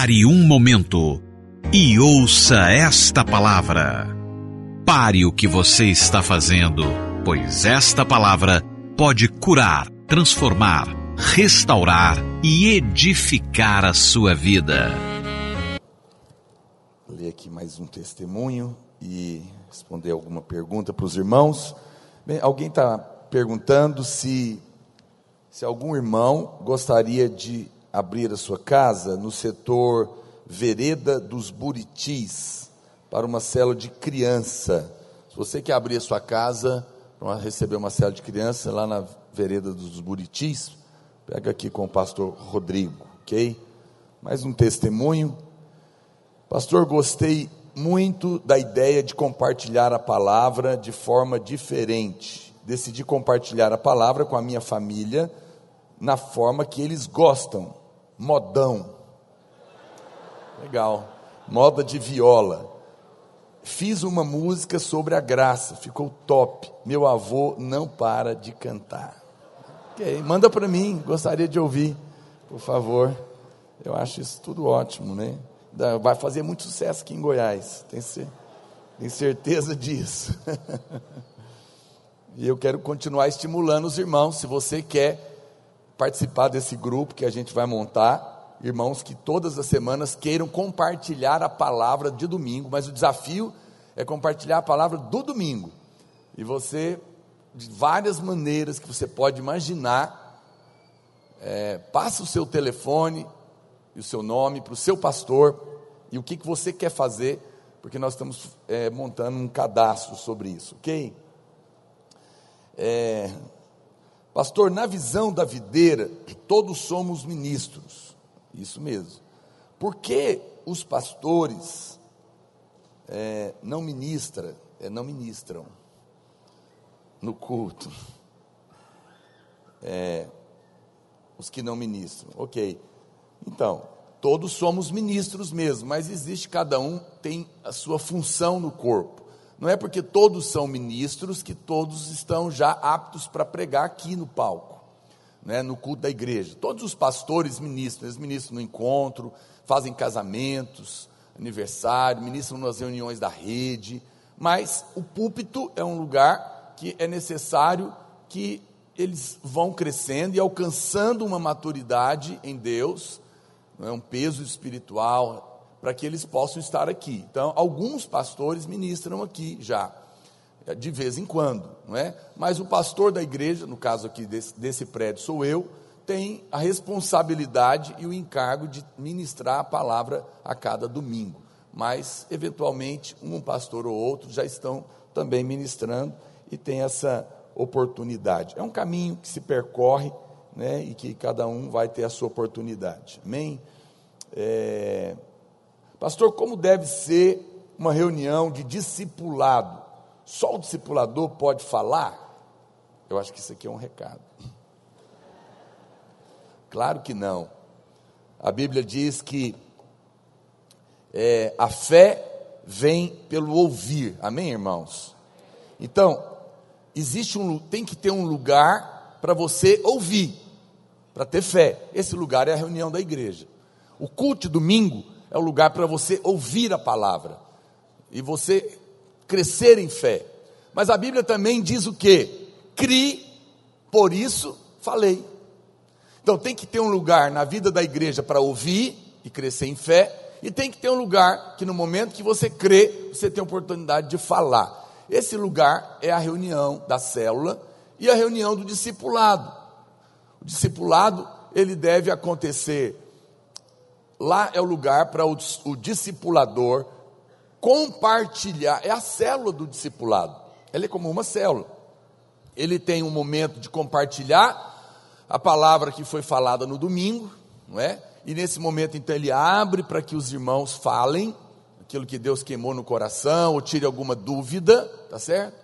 Pare um momento e ouça esta palavra. Pare o que você está fazendo, pois esta palavra pode curar, transformar, restaurar e edificar a sua vida. Vou ler aqui mais um testemunho e responder alguma pergunta para os irmãos. Bem, alguém está perguntando se, se algum irmão gostaria de abrir a sua casa no setor Vereda dos Buritis para uma célula de criança. Se você quer abrir a sua casa para receber uma célula de criança lá na Vereda dos Buritis, pega aqui com o pastor Rodrigo, ok? Mais um testemunho. Pastor, gostei muito da ideia de compartilhar a palavra de forma diferente. Decidi compartilhar a palavra com a minha família na forma que eles gostam, modão. Legal. Moda de viola. Fiz uma música sobre a graça, ficou top. Meu avô não para de cantar. Ok, manda para mim, gostaria de ouvir, por favor. Eu acho isso tudo ótimo, né? Vai fazer muito sucesso aqui em Goiás, tenho certeza disso. e eu quero continuar estimulando os irmãos. Se você quer participar desse grupo que a gente vai montar, irmãos que todas as semanas queiram compartilhar a palavra de domingo, mas o desafio é compartilhar a palavra do domingo. E você, de várias maneiras que você pode imaginar, é, passa o seu telefone, e o seu nome para o seu pastor e o que, que você quer fazer, porque nós estamos é, montando um cadastro sobre isso, ok? É, pastor, na visão da videira, todos somos ministros, isso mesmo. Por que os pastores é, não ministram, é, não ministram no culto? É, os que não ministram, ok. Então, todos somos ministros mesmo, mas existe cada um tem a sua função no corpo. Não é porque todos são ministros que todos estão já aptos para pregar aqui no palco, né, no culto da igreja. Todos os pastores ministram, eles ministram no encontro, fazem casamentos, aniversário, ministram nas reuniões da rede, mas o púlpito é um lugar que é necessário que eles vão crescendo e alcançando uma maturidade em Deus não é um peso espiritual para que eles possam estar aqui. Então, alguns pastores ministram aqui já, de vez em quando, não é? Mas o pastor da igreja, no caso aqui desse, desse prédio sou eu, tem a responsabilidade e o encargo de ministrar a palavra a cada domingo. Mas, eventualmente, um pastor ou outro já estão também ministrando e tem essa oportunidade. É um caminho que se percorre né, e que cada um vai ter a sua oportunidade. Amém? É, pastor, como deve ser uma reunião de discipulado? Só o discipulador pode falar? Eu acho que isso aqui é um recado. Claro que não. A Bíblia diz que é, a fé vem pelo ouvir. Amém, irmãos? Então, existe um, tem que ter um lugar para você ouvir, para ter fé. Esse lugar é a reunião da igreja. O culto de domingo é o lugar para você ouvir a palavra e você crescer em fé. Mas a Bíblia também diz o que? Crie, por isso falei. Então tem que ter um lugar na vida da igreja para ouvir e crescer em fé, e tem que ter um lugar que no momento que você crê, você tem a oportunidade de falar. Esse lugar é a reunião da célula e a reunião do discipulado. O discipulado, ele deve acontecer. Lá é o lugar para o, o discipulador compartilhar, é a célula do discipulado. Ele é como uma célula. Ele tem um momento de compartilhar a palavra que foi falada no domingo, não é? E nesse momento, então, ele abre para que os irmãos falem aquilo que Deus queimou no coração, ou tire alguma dúvida, tá certo?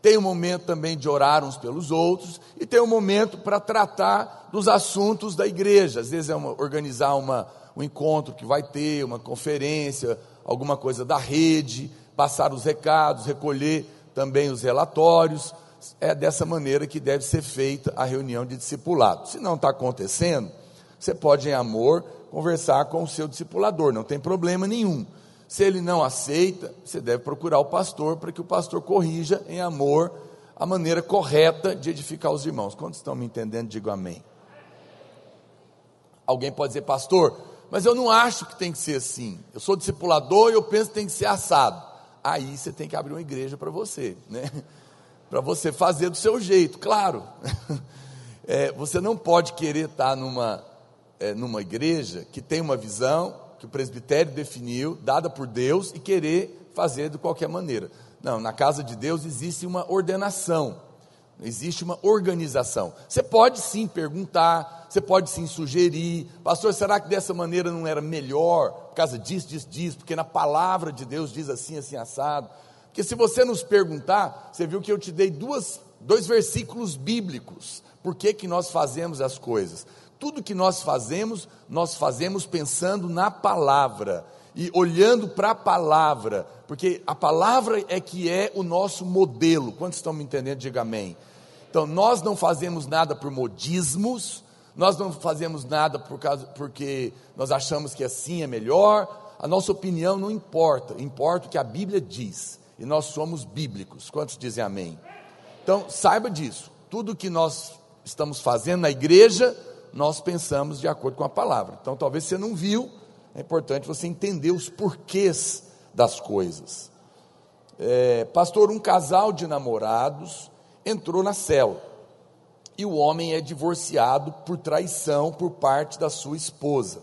tem um momento também de orar uns pelos outros, e tem um momento para tratar dos assuntos da igreja. Às vezes é uma, organizar uma, um encontro que vai ter, uma conferência, alguma coisa da rede, passar os recados, recolher também os relatórios. É dessa maneira que deve ser feita a reunião de discipulado. Se não está acontecendo, você pode, em amor, conversar com o seu discipulador, não tem problema nenhum. Se ele não aceita, você deve procurar o pastor para que o pastor corrija em amor a maneira correta de edificar os irmãos. Quantos estão me entendendo? Digo amém. Alguém pode dizer, pastor, mas eu não acho que tem que ser assim. Eu sou discipulador e eu penso que tem que ser assado. Aí você tem que abrir uma igreja para você, né? Para você fazer do seu jeito, claro. É, você não pode querer estar numa, é, numa igreja que tem uma visão que o presbitério definiu, dada por Deus, e querer fazer de qualquer maneira. Não, na casa de Deus existe uma ordenação, existe uma organização. Você pode sim perguntar, você pode sim sugerir, pastor, será que dessa maneira não era melhor? Por causa disso, disso, disso, porque na palavra de Deus diz assim, assim, assado. Porque se você nos perguntar, você viu que eu te dei duas, dois versículos bíblicos. Por que, que nós fazemos as coisas? Tudo que nós fazemos, nós fazemos pensando na palavra e olhando para a palavra, porque a palavra é que é o nosso modelo. Quantos estão me entendendo? Diga amém. Então, nós não fazemos nada por modismos, nós não fazemos nada por causa, porque nós achamos que assim é melhor, a nossa opinião não importa, importa o que a Bíblia diz, e nós somos bíblicos. Quantos dizem amém? Então, saiba disso, tudo que nós estamos fazendo na igreja, nós pensamos de acordo com a palavra. Então, talvez você não viu, é importante você entender os porquês das coisas. É, pastor, um casal de namorados entrou na cela e o homem é divorciado por traição por parte da sua esposa.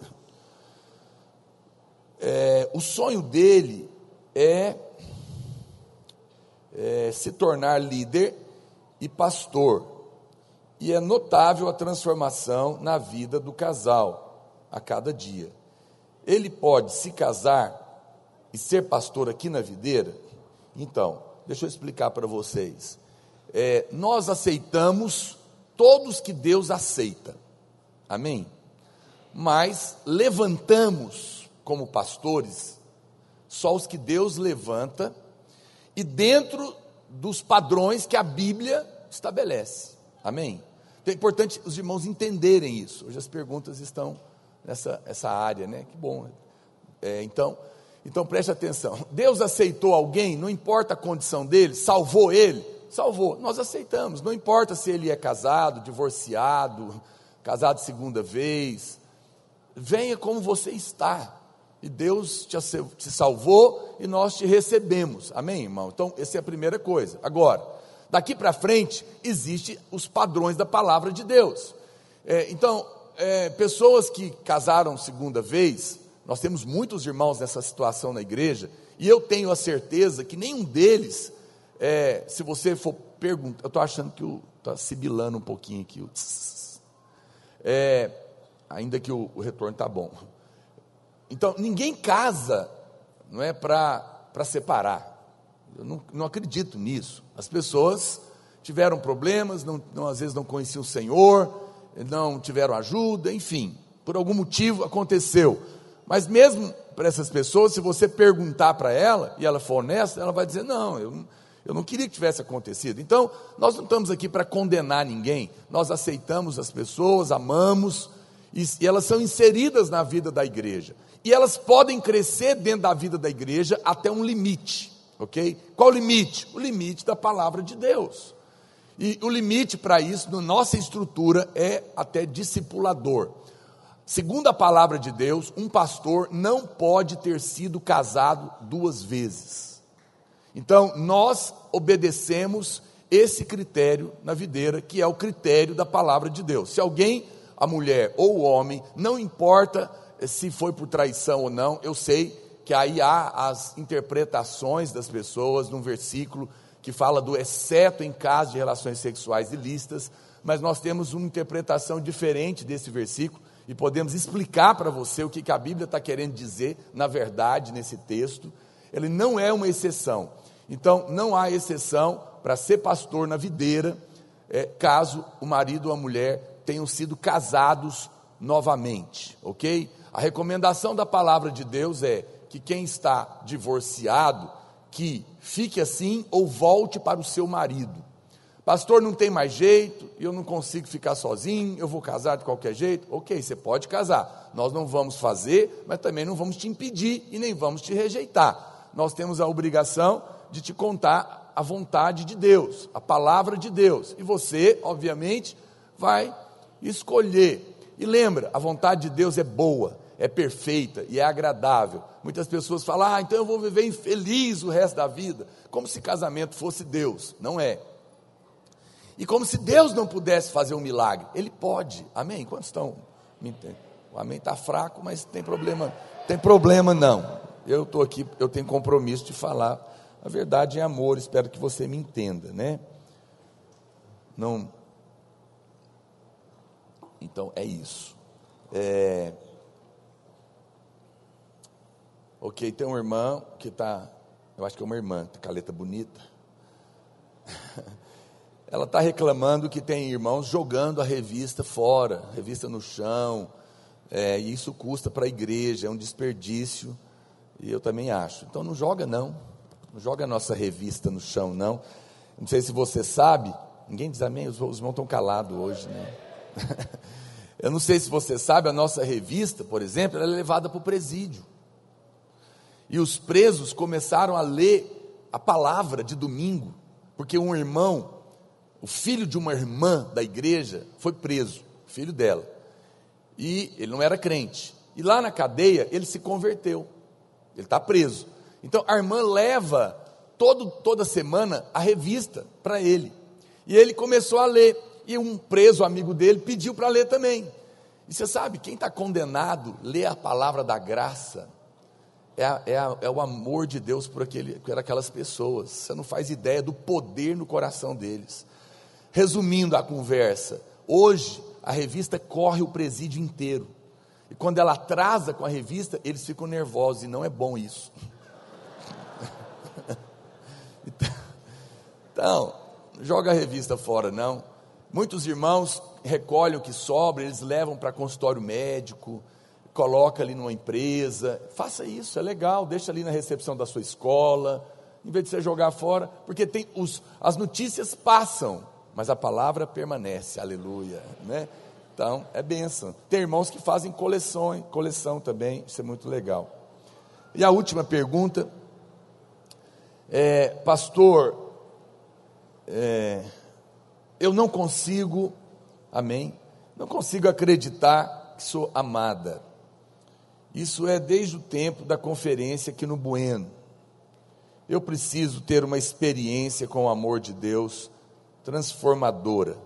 É, o sonho dele é, é se tornar líder e pastor. E é notável a transformação na vida do casal a cada dia. Ele pode se casar e ser pastor aqui na videira? Então, deixa eu explicar para vocês. É, nós aceitamos todos que Deus aceita, amém? Mas levantamos como pastores só os que Deus levanta e dentro dos padrões que a Bíblia estabelece. Amém? Então é importante os irmãos entenderem isso. Hoje as perguntas estão nessa essa área, né? Que bom. Né? É, então, então preste atenção. Deus aceitou alguém, não importa a condição dele, salvou ele, salvou. Nós aceitamos, não importa se ele é casado, divorciado, casado segunda vez. Venha como você está. E Deus te, salvou e nós te recebemos. Amém, irmão? Então, essa é a primeira coisa. Agora, Daqui para frente, existem os padrões da palavra de Deus. É, então, é, pessoas que casaram segunda vez, nós temos muitos irmãos nessa situação na igreja, e eu tenho a certeza que nenhum deles, é, se você for perguntar, eu estou achando que está sibilando um pouquinho aqui, o é, ainda que o, o retorno está bom. Então, ninguém casa, não é para separar. Eu não, não acredito nisso. As pessoas tiveram problemas, não, não, às vezes não conheciam o Senhor, não tiveram ajuda, enfim, por algum motivo aconteceu. Mas mesmo para essas pessoas, se você perguntar para ela, e ela for honesta, ela vai dizer: não, eu, eu não queria que tivesse acontecido. Então, nós não estamos aqui para condenar ninguém, nós aceitamos as pessoas, amamos, e, e elas são inseridas na vida da igreja. E elas podem crescer dentro da vida da igreja até um limite. Ok? Qual o limite? O limite da palavra de Deus. E o limite para isso, na nossa estrutura, é até discipulador. Segundo a palavra de Deus, um pastor não pode ter sido casado duas vezes. Então, nós obedecemos esse critério na videira, que é o critério da palavra de Deus. Se alguém, a mulher ou o homem, não importa se foi por traição ou não, eu sei que aí há as interpretações das pessoas num versículo que fala do exceto em caso de relações sexuais ilícitas, mas nós temos uma interpretação diferente desse versículo e podemos explicar para você o que, que a Bíblia está querendo dizer, na verdade, nesse texto. Ele não é uma exceção. Então, não há exceção para ser pastor na videira, é, caso o marido ou a mulher tenham sido casados novamente, ok? A recomendação da palavra de Deus é que quem está divorciado, que fique assim ou volte para o seu marido. Pastor, não tem mais jeito, eu não consigo ficar sozinho, eu vou casar de qualquer jeito. Ok, você pode casar. Nós não vamos fazer, mas também não vamos te impedir e nem vamos te rejeitar. Nós temos a obrigação de te contar a vontade de Deus, a palavra de Deus. E você, obviamente, vai escolher. E lembra, a vontade de Deus é boa, é perfeita e é agradável. Muitas pessoas falam, ah, então eu vou viver infeliz o resto da vida, como se casamento fosse Deus. Não é. E como se Deus não pudesse fazer um milagre. Ele pode. Amém? Quantos estão? O amém está fraco, mas tem problema. Tem problema não. Eu estou aqui, eu tenho compromisso de falar a verdade em amor. Espero que você me entenda, né? Não. Então é isso. É... Ok, tem uma irmã que está, eu acho que é uma irmã, caleta bonita. ela está reclamando que tem irmãos jogando a revista fora, revista no chão, é, e isso custa para a igreja, é um desperdício, e eu também acho. Então não joga não, não joga a nossa revista no chão não. Não sei se você sabe, ninguém diz amém, os, os irmãos estão calados hoje, né? eu não sei se você sabe, a nossa revista, por exemplo, ela é levada para o presídio. E os presos começaram a ler a palavra de domingo, porque um irmão o filho de uma irmã da igreja foi preso, filho dela. E ele não era crente. E lá na cadeia ele se converteu. Ele está preso. Então a irmã leva todo, toda semana a revista para ele. E ele começou a ler. E um preso amigo dele pediu para ler também. E você sabe, quem está condenado lê a palavra da graça. É, é, é, o amor de Deus por, aquele, por aquelas pessoas. Você não faz ideia do poder no coração deles. Resumindo a conversa, hoje a revista corre o presídio inteiro. E quando ela atrasa com a revista, eles ficam nervosos e não é bom isso. Então, joga a revista fora, não. Muitos irmãos recolhem o que sobra, eles levam para consultório médico, coloca ali numa empresa. Faça isso, é legal, deixa ali na recepção da sua escola, em vez de você jogar fora, porque tem os, as notícias passam mas a palavra permanece, aleluia, né? Então, é bênção. Tem irmãos que fazem coleção, coleção também, isso é muito legal. E a última pergunta, é, pastor, é, eu não consigo, amém, não consigo acreditar que sou amada. Isso é desde o tempo da conferência aqui no Bueno. Eu preciso ter uma experiência com o amor de Deus transformadora.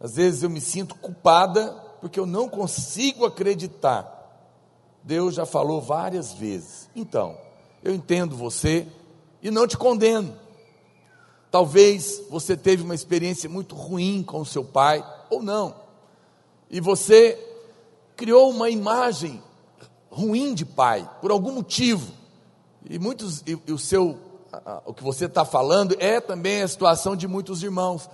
Às vezes eu me sinto culpada porque eu não consigo acreditar. Deus já falou várias vezes. Então, eu entendo você e não te condeno. Talvez você teve uma experiência muito ruim com o seu pai, ou não. E você criou uma imagem ruim de pai, por algum motivo. E muitos, e, e o seu, o que você está falando é também a situação de muitos irmãos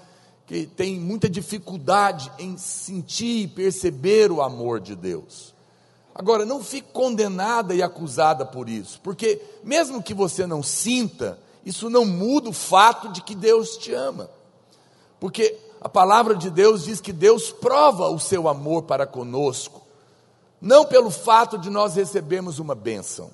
que tem muita dificuldade em sentir e perceber o amor de Deus. Agora, não fique condenada e acusada por isso, porque mesmo que você não sinta, isso não muda o fato de que Deus te ama. Porque a palavra de Deus diz que Deus prova o seu amor para conosco, não pelo fato de nós recebermos uma bênção,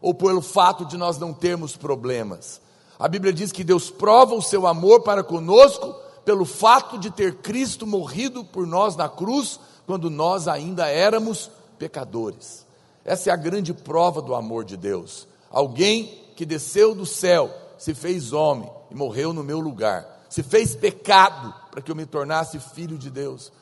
ou pelo fato de nós não termos problemas. A Bíblia diz que Deus prova o seu amor para conosco pelo fato de ter Cristo morrido por nós na cruz, quando nós ainda éramos pecadores. Essa é a grande prova do amor de Deus. Alguém que desceu do céu, se fez homem e morreu no meu lugar, se fez pecado para que eu me tornasse filho de Deus,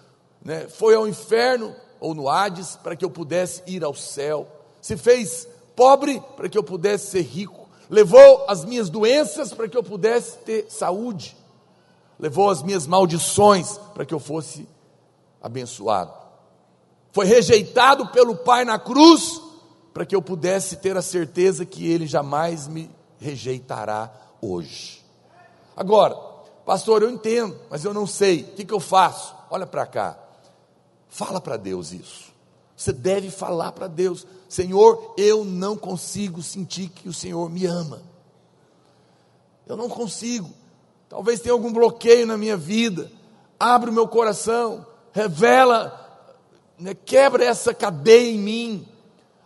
né? foi ao inferno ou no Hades para que eu pudesse ir ao céu, se fez pobre para que eu pudesse ser rico, levou as minhas doenças para que eu pudesse ter saúde levou as minhas maldições para que eu fosse abençoado. Foi rejeitado pelo Pai na cruz para que eu pudesse ter a certeza que Ele jamais me rejeitará hoje. Agora, pastor, eu entendo, mas eu não sei, o que, que eu faço? Olha para cá, fala para Deus isso. Você deve falar para Deus: Senhor, eu não consigo sentir que o Senhor me ama. Eu não consigo. Talvez tenha algum bloqueio na minha vida. Abre o meu coração, revela, né, quebra essa cadeia em mim.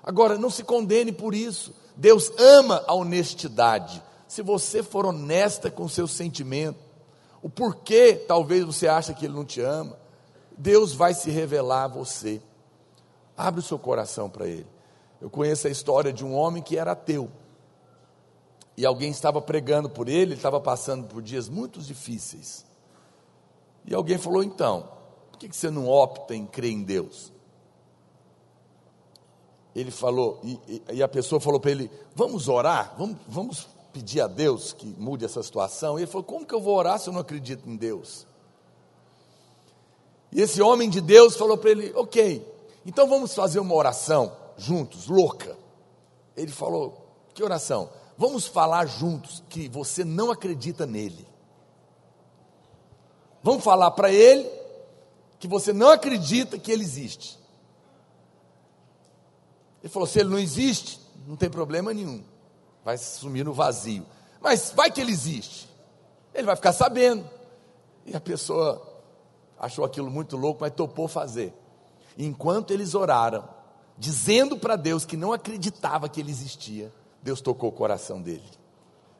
Agora, não se condene por isso. Deus ama a honestidade. Se você for honesta com seus sentimentos, o porquê talvez você acha que Ele não te ama, Deus vai se revelar a você. Abre o seu coração para Ele. Eu conheço a história de um homem que era ateu. E alguém estava pregando por ele, ele estava passando por dias muito difíceis. E alguém falou: então, por que você não opta em crer em Deus? Ele falou, e, e a pessoa falou para ele: vamos orar, vamos, vamos pedir a Deus que mude essa situação. E ele falou: como que eu vou orar se eu não acredito em Deus? E esse homem de Deus falou para ele: ok, então vamos fazer uma oração juntos, louca. Ele falou: Que oração? Vamos falar juntos que você não acredita nele. Vamos falar para ele que você não acredita que ele existe. Ele falou: se ele não existe, não tem problema nenhum. Vai sumir no vazio. Mas vai que ele existe. Ele vai ficar sabendo. E a pessoa achou aquilo muito louco, mas topou fazer. Enquanto eles oraram, dizendo para Deus que não acreditava que ele existia, Deus tocou o coração dele.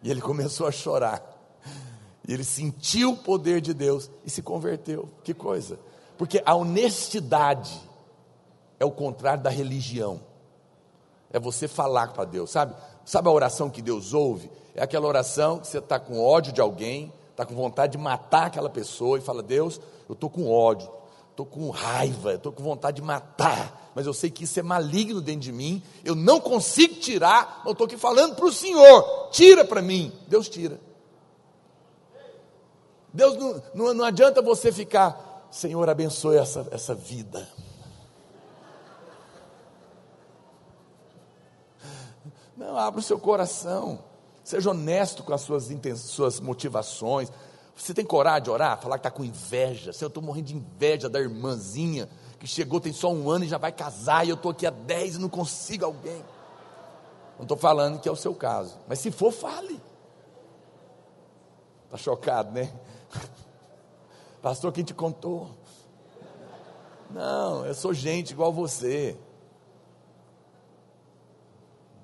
E ele começou a chorar. E ele sentiu o poder de Deus e se converteu. Que coisa! Porque a honestidade é o contrário da religião. É você falar para Deus, sabe? Sabe a oração que Deus ouve? É aquela oração que você está com ódio de alguém, está com vontade de matar aquela pessoa e fala: Deus, eu estou com ódio, estou com raiva, estou com vontade de matar, mas eu sei que isso é maligno dentro de mim, eu não consigo tirar, eu estou aqui falando para o Senhor, tira para mim. Deus tira. Deus não, não, não adianta você ficar, Senhor, abençoe essa, essa vida. Não, abra o seu coração, seja honesto com as suas, suas motivações, você tem coragem de orar? Falar que está com inveja. Se eu estou morrendo de inveja da irmãzinha que chegou, tem só um ano e já vai casar, e eu estou aqui há dez e não consigo alguém. Não estou falando que é o seu caso. Mas se for, fale. Está chocado, né? Pastor, quem te contou? Não, eu sou gente igual você.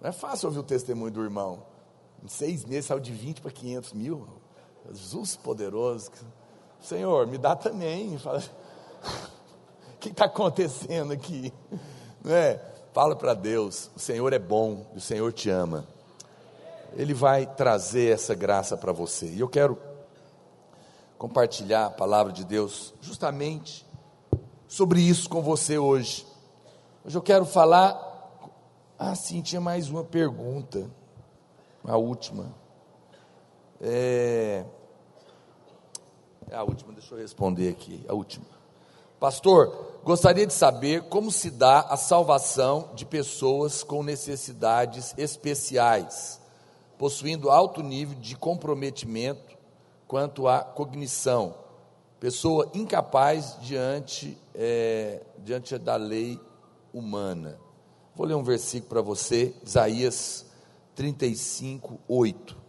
Não é fácil ouvir o testemunho do irmão. Em seis meses saiu de 20 para 500 mil. Jesus poderoso. Senhor, me dá também. Fala, o que está acontecendo aqui? Não é? Fala para Deus: o Senhor é bom, o Senhor te ama. Ele vai trazer essa graça para você. E eu quero compartilhar a palavra de Deus justamente sobre isso com você hoje. Hoje eu quero falar. Ah, sim, tinha mais uma pergunta, a última. É, é a última, deixa eu responder aqui, a última. Pastor, gostaria de saber como se dá a salvação de pessoas com necessidades especiais, possuindo alto nível de comprometimento quanto à cognição, pessoa incapaz diante, é, diante da lei humana. Vou ler um versículo para você, Isaías 35, 8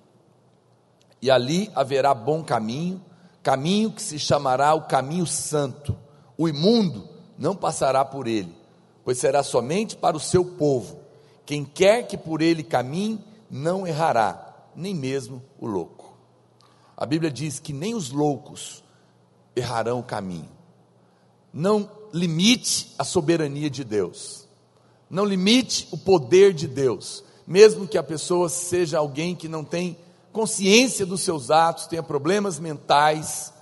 e ali haverá bom caminho, caminho que se chamará o caminho santo. O imundo não passará por ele, pois será somente para o seu povo. Quem quer que por ele caminhe, não errará, nem mesmo o louco. A Bíblia diz que nem os loucos errarão o caminho. Não limite a soberania de Deus. Não limite o poder de Deus. Mesmo que a pessoa seja alguém que não tem consciência dos seus atos, tenha problemas mentais,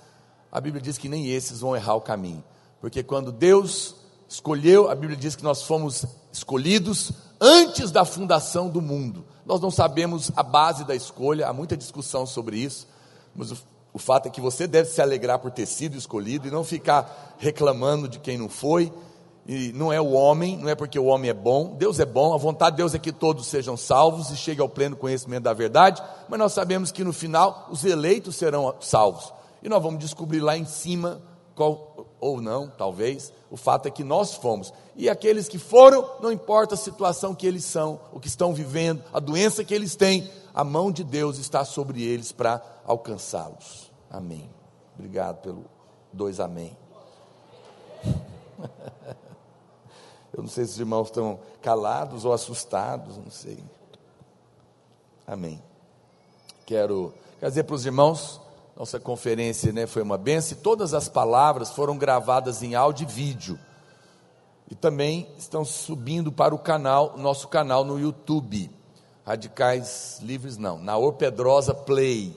a Bíblia diz que nem esses vão errar o caminho. Porque quando Deus escolheu, a Bíblia diz que nós fomos escolhidos antes da fundação do mundo. Nós não sabemos a base da escolha, há muita discussão sobre isso, mas o, o fato é que você deve se alegrar por ter sido escolhido e não ficar reclamando de quem não foi e não é o homem, não é porque o homem é bom, Deus é bom, a vontade de Deus é que todos sejam salvos e cheguem ao pleno conhecimento da verdade, mas nós sabemos que no final os eleitos serão salvos. E nós vamos descobrir lá em cima, qual, ou não, talvez, o fato é que nós fomos. E aqueles que foram, não importa a situação que eles são, o que estão vivendo, a doença que eles têm, a mão de Deus está sobre eles para alcançá-los. Amém. Obrigado pelo dois amém. Eu não sei se os irmãos estão calados ou assustados, não sei. Amém. Quero, quero dizer para os irmãos, nossa conferência né, foi uma benção e todas as palavras foram gravadas em áudio e vídeo. E também estão subindo para o canal, nosso canal no YouTube. Radicais Livres não, na Orpedrosa Play.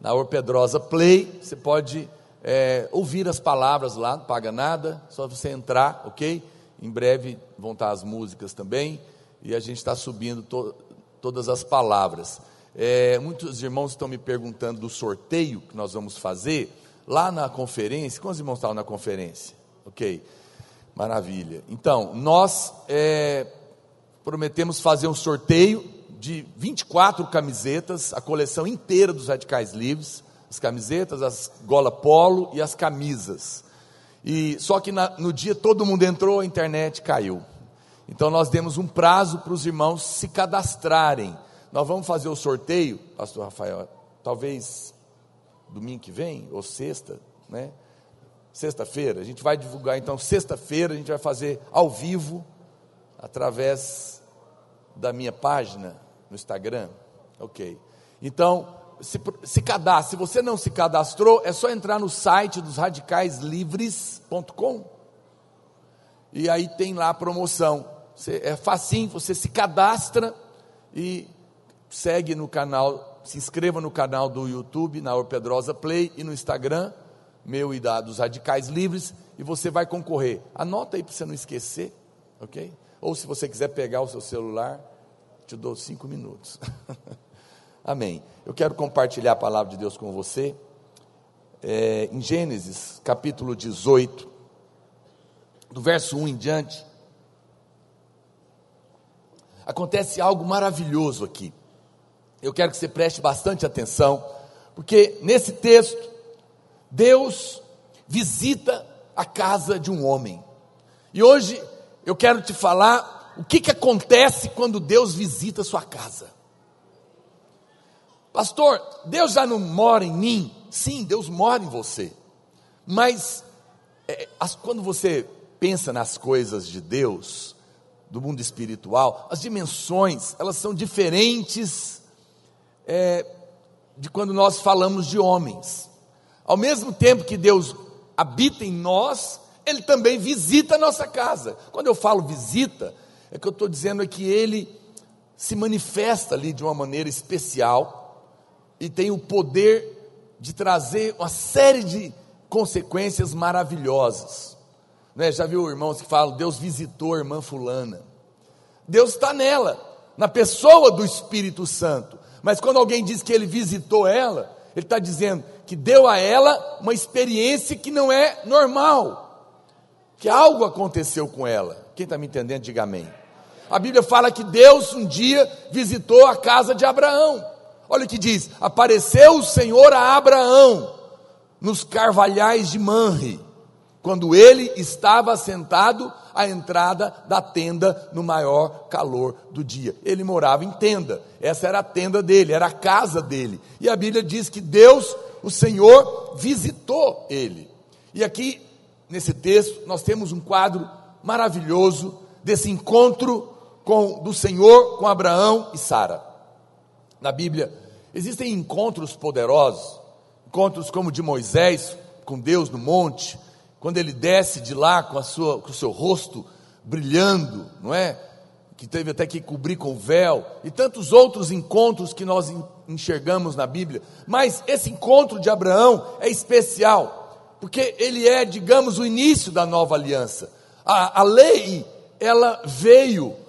Na Orpedrosa Play, você pode é, ouvir as palavras lá, não paga nada, só você entrar, ok? Em breve vão estar as músicas também, e a gente está subindo to, todas as palavras. É, muitos irmãos estão me perguntando do sorteio que nós vamos fazer lá na conferência. Quantos irmãos estavam na conferência? Ok, maravilha. Então, nós é, prometemos fazer um sorteio de 24 camisetas, a coleção inteira dos Radicais Livres, as camisetas, as gola polo e as camisas. E só que na, no dia todo mundo entrou, a internet caiu. Então nós demos um prazo para os irmãos se cadastrarem. Nós vamos fazer o sorteio, Pastor Rafael, talvez domingo que vem ou sexta, né? Sexta-feira, a gente vai divulgar então sexta-feira, a gente vai fazer ao vivo através da minha página no Instagram. OK. Então, se, se cadastre. Se você não se cadastrou, é só entrar no site dos radicaislivres.com. E aí tem lá a promoção. Você, é facinho, você se cadastra e segue no canal, se inscreva no canal do YouTube, na Orpedrosa Play e no Instagram, meu e da dos Radicais Livres, e você vai concorrer. Anota aí para você não esquecer, ok? Ou se você quiser pegar o seu celular, te dou cinco minutos. Amém. Eu quero compartilhar a palavra de Deus com você. É, em Gênesis, capítulo 18, do verso 1 em diante, acontece algo maravilhoso aqui. Eu quero que você preste bastante atenção, porque nesse texto, Deus visita a casa de um homem. E hoje eu quero te falar o que, que acontece quando Deus visita a sua casa. Pastor, Deus já não mora em mim? Sim, Deus mora em você. Mas é, as, quando você pensa nas coisas de Deus, do mundo espiritual, as dimensões, elas são diferentes é, de quando nós falamos de homens. Ao mesmo tempo que Deus habita em nós, Ele também visita a nossa casa. Quando eu falo visita, é que eu estou dizendo é que Ele se manifesta ali de uma maneira especial e tem o poder de trazer uma série de consequências maravilhosas. Né? Já viu irmãos que falam, Deus visitou a irmã fulana. Deus está nela, na pessoa do Espírito Santo. Mas quando alguém diz que ele visitou ela, ele está dizendo que deu a ela uma experiência que não é normal, que algo aconteceu com ela. Quem está me entendendo, diga amém. A Bíblia fala que Deus um dia visitou a casa de Abraão. Olha o que diz: apareceu o Senhor a Abraão nos carvalhais de Manre, quando ele estava sentado à entrada da tenda no maior calor do dia. Ele morava em tenda, essa era a tenda dele, era a casa dele. E a Bíblia diz que Deus, o Senhor, visitou ele. E aqui, nesse texto, nós temos um quadro maravilhoso desse encontro com, do Senhor com Abraão e Sara. Na Bíblia, existem encontros poderosos, encontros como o de Moisés com Deus no monte, quando ele desce de lá com, a sua, com o seu rosto brilhando, não é? Que teve até que cobrir com véu, e tantos outros encontros que nós enxergamos na Bíblia. Mas esse encontro de Abraão é especial, porque ele é, digamos, o início da nova aliança. A, a lei, ela veio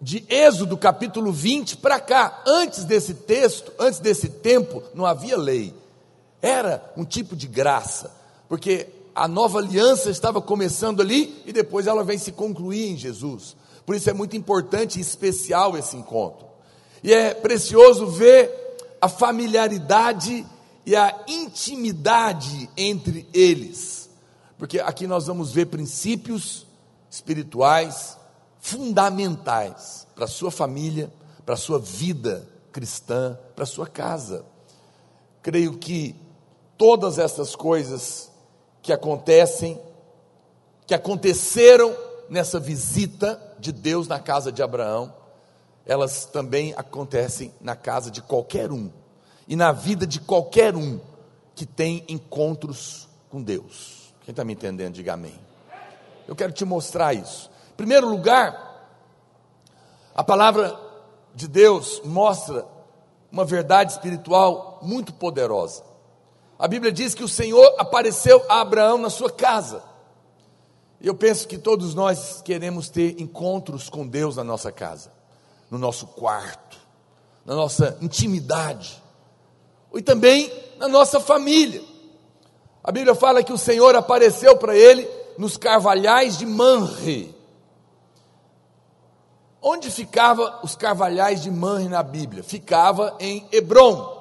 de Êxodo capítulo 20 para cá, antes desse texto, antes desse tempo, não havia lei. Era um tipo de graça, porque a nova aliança estava começando ali e depois ela vem se concluir em Jesus. Por isso é muito importante e especial esse encontro. E é precioso ver a familiaridade e a intimidade entre eles. Porque aqui nós vamos ver princípios espirituais, fundamentais para a sua família, para a sua vida cristã, para a sua casa. Creio que todas essas coisas que acontecem, que aconteceram nessa visita de Deus na casa de Abraão, elas também acontecem na casa de qualquer um e na vida de qualquer um que tem encontros com Deus. Quem está me entendendo, diga amém. Eu quero te mostrar isso. Primeiro lugar, a palavra de Deus mostra uma verdade espiritual muito poderosa. A Bíblia diz que o Senhor apareceu a Abraão na sua casa. Eu penso que todos nós queremos ter encontros com Deus na nossa casa, no nosso quarto, na nossa intimidade, e também na nossa família. A Bíblia fala que o Senhor apareceu para ele nos carvalhais de Manre. Onde ficava os carvalhais de Manre na Bíblia? Ficava em Hebron,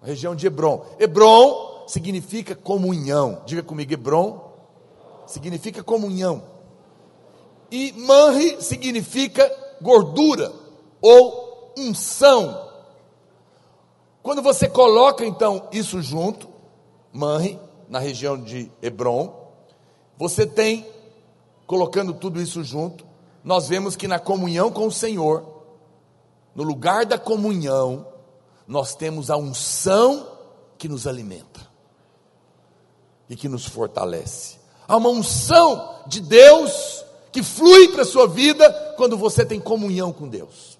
na região de Hebron. Hebron significa comunhão. Diga comigo, Hebron significa comunhão. E Manre significa gordura ou unção. Quando você coloca então isso junto, Manre, na região de Hebron, você tem, colocando tudo isso junto, nós vemos que na comunhão com o Senhor, no lugar da comunhão, nós temos a unção que nos alimenta e que nos fortalece. Há uma unção de Deus que flui para a sua vida quando você tem comunhão com Deus.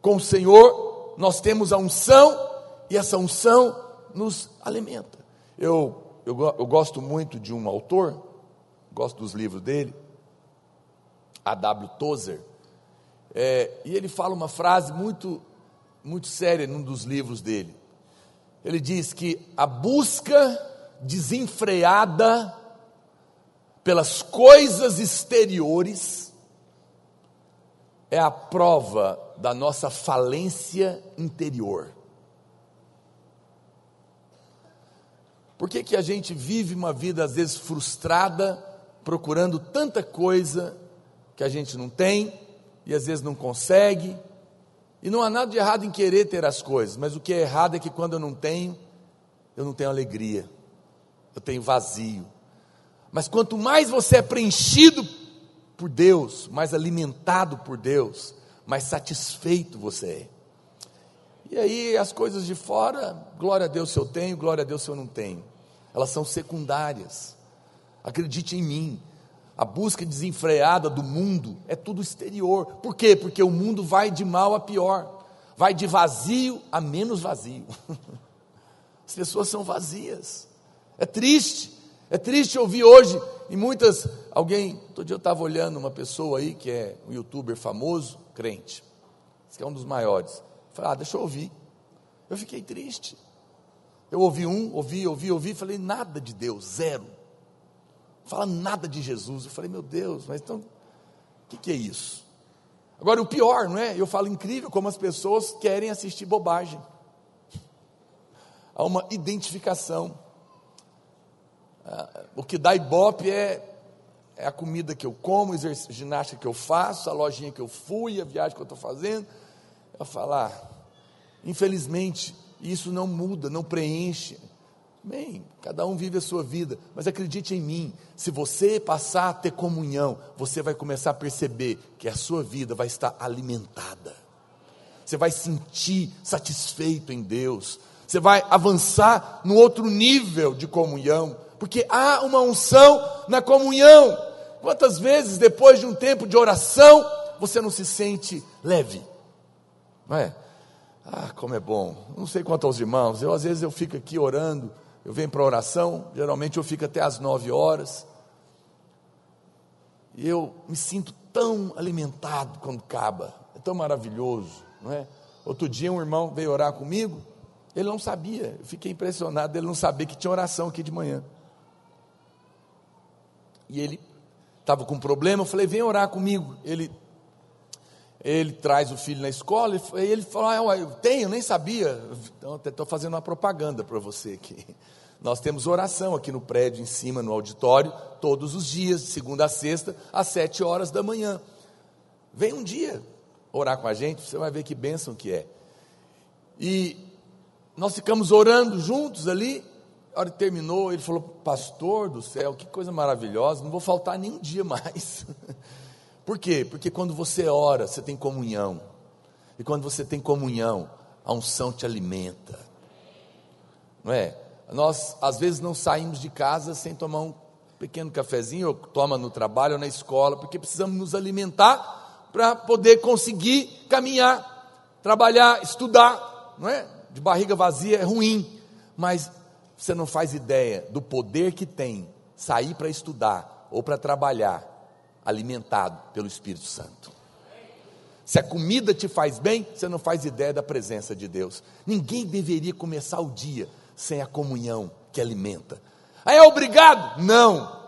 Com o Senhor, nós temos a unção e essa unção nos alimenta. Eu eu, eu gosto muito de um autor, gosto dos livros dele, A.W. Tozer, é, e ele fala uma frase muito, muito séria num dos livros dele. Ele diz que a busca desenfreada pelas coisas exteriores é a prova da nossa falência interior. Por que, que a gente vive uma vida às vezes frustrada, procurando tanta coisa que a gente não tem e às vezes não consegue? E não há nada de errado em querer ter as coisas, mas o que é errado é que quando eu não tenho, eu não tenho alegria, eu tenho vazio. Mas quanto mais você é preenchido por Deus, mais alimentado por Deus, mais satisfeito você é. E aí as coisas de fora, glória a Deus se eu tenho, glória a Deus se eu não tenho elas são secundárias. Acredite em mim. A busca desenfreada do mundo é tudo exterior. Por quê? Porque o mundo vai de mal a pior, vai de vazio a menos vazio. As pessoas são vazias. É triste. É triste ouvir hoje em muitas. Alguém, todo dia eu estava olhando uma pessoa aí que é um youtuber famoso, crente, que é um dos maiores. Falei, ah, deixa eu ouvir. Eu fiquei triste. Eu ouvi um, ouvi, ouvi, ouvi, falei nada de Deus, zero. Fala nada de Jesus. Eu falei, meu Deus, mas então, o que, que é isso? Agora, o pior, não é? Eu falo incrível como as pessoas querem assistir bobagem. Há uma identificação. Ah, o que dá ibope é, é a comida que eu como, a ginástica que eu faço, a lojinha que eu fui, a viagem que eu estou fazendo. Eu falar, ah, infelizmente, isso não muda, não preenche. Bem, cada um vive a sua vida, mas acredite em mim, se você passar a ter comunhão, você vai começar a perceber que a sua vida vai estar alimentada. Você vai sentir satisfeito em Deus. Você vai avançar no outro nível de comunhão, porque há uma unção na comunhão. Quantas vezes depois de um tempo de oração, você não se sente leve? Não é? Ah, como é bom. Não sei quanto aos irmãos, eu às vezes eu fico aqui orando, eu venho para oração, geralmente eu fico até às nove horas. E eu me sinto tão alimentado quando acaba. É tão maravilhoso, não é? Outro dia um irmão veio orar comigo, ele não sabia, eu fiquei impressionado ele não saber que tinha oração aqui de manhã. E ele estava com um problema, eu falei, vem orar comigo. Ele ele traz o filho na escola, e ele fala, ah, eu tenho, nem sabia. Então, estou fazendo uma propaganda para você aqui. Nós temos oração aqui no prédio, em cima, no auditório, todos os dias, de segunda a sexta, às sete horas da manhã. Vem um dia orar com a gente, você vai ver que bênção que é. E nós ficamos orando juntos ali. A hora que terminou, ele falou: Pastor do céu, que coisa maravilhosa, não vou faltar nenhum dia mais. Por quê? Porque quando você ora, você tem comunhão. E quando você tem comunhão, a unção te alimenta. Não é? Nós, às vezes, não saímos de casa sem tomar um pequeno cafezinho, ou toma no trabalho ou na escola, porque precisamos nos alimentar para poder conseguir caminhar, trabalhar, estudar, não é? De barriga vazia é ruim, mas você não faz ideia do poder que tem sair para estudar ou para trabalhar alimentado pelo Espírito Santo. Se a comida te faz bem, você não faz ideia da presença de Deus. Ninguém deveria começar o dia sem a comunhão que alimenta. Aí é obrigado? Não.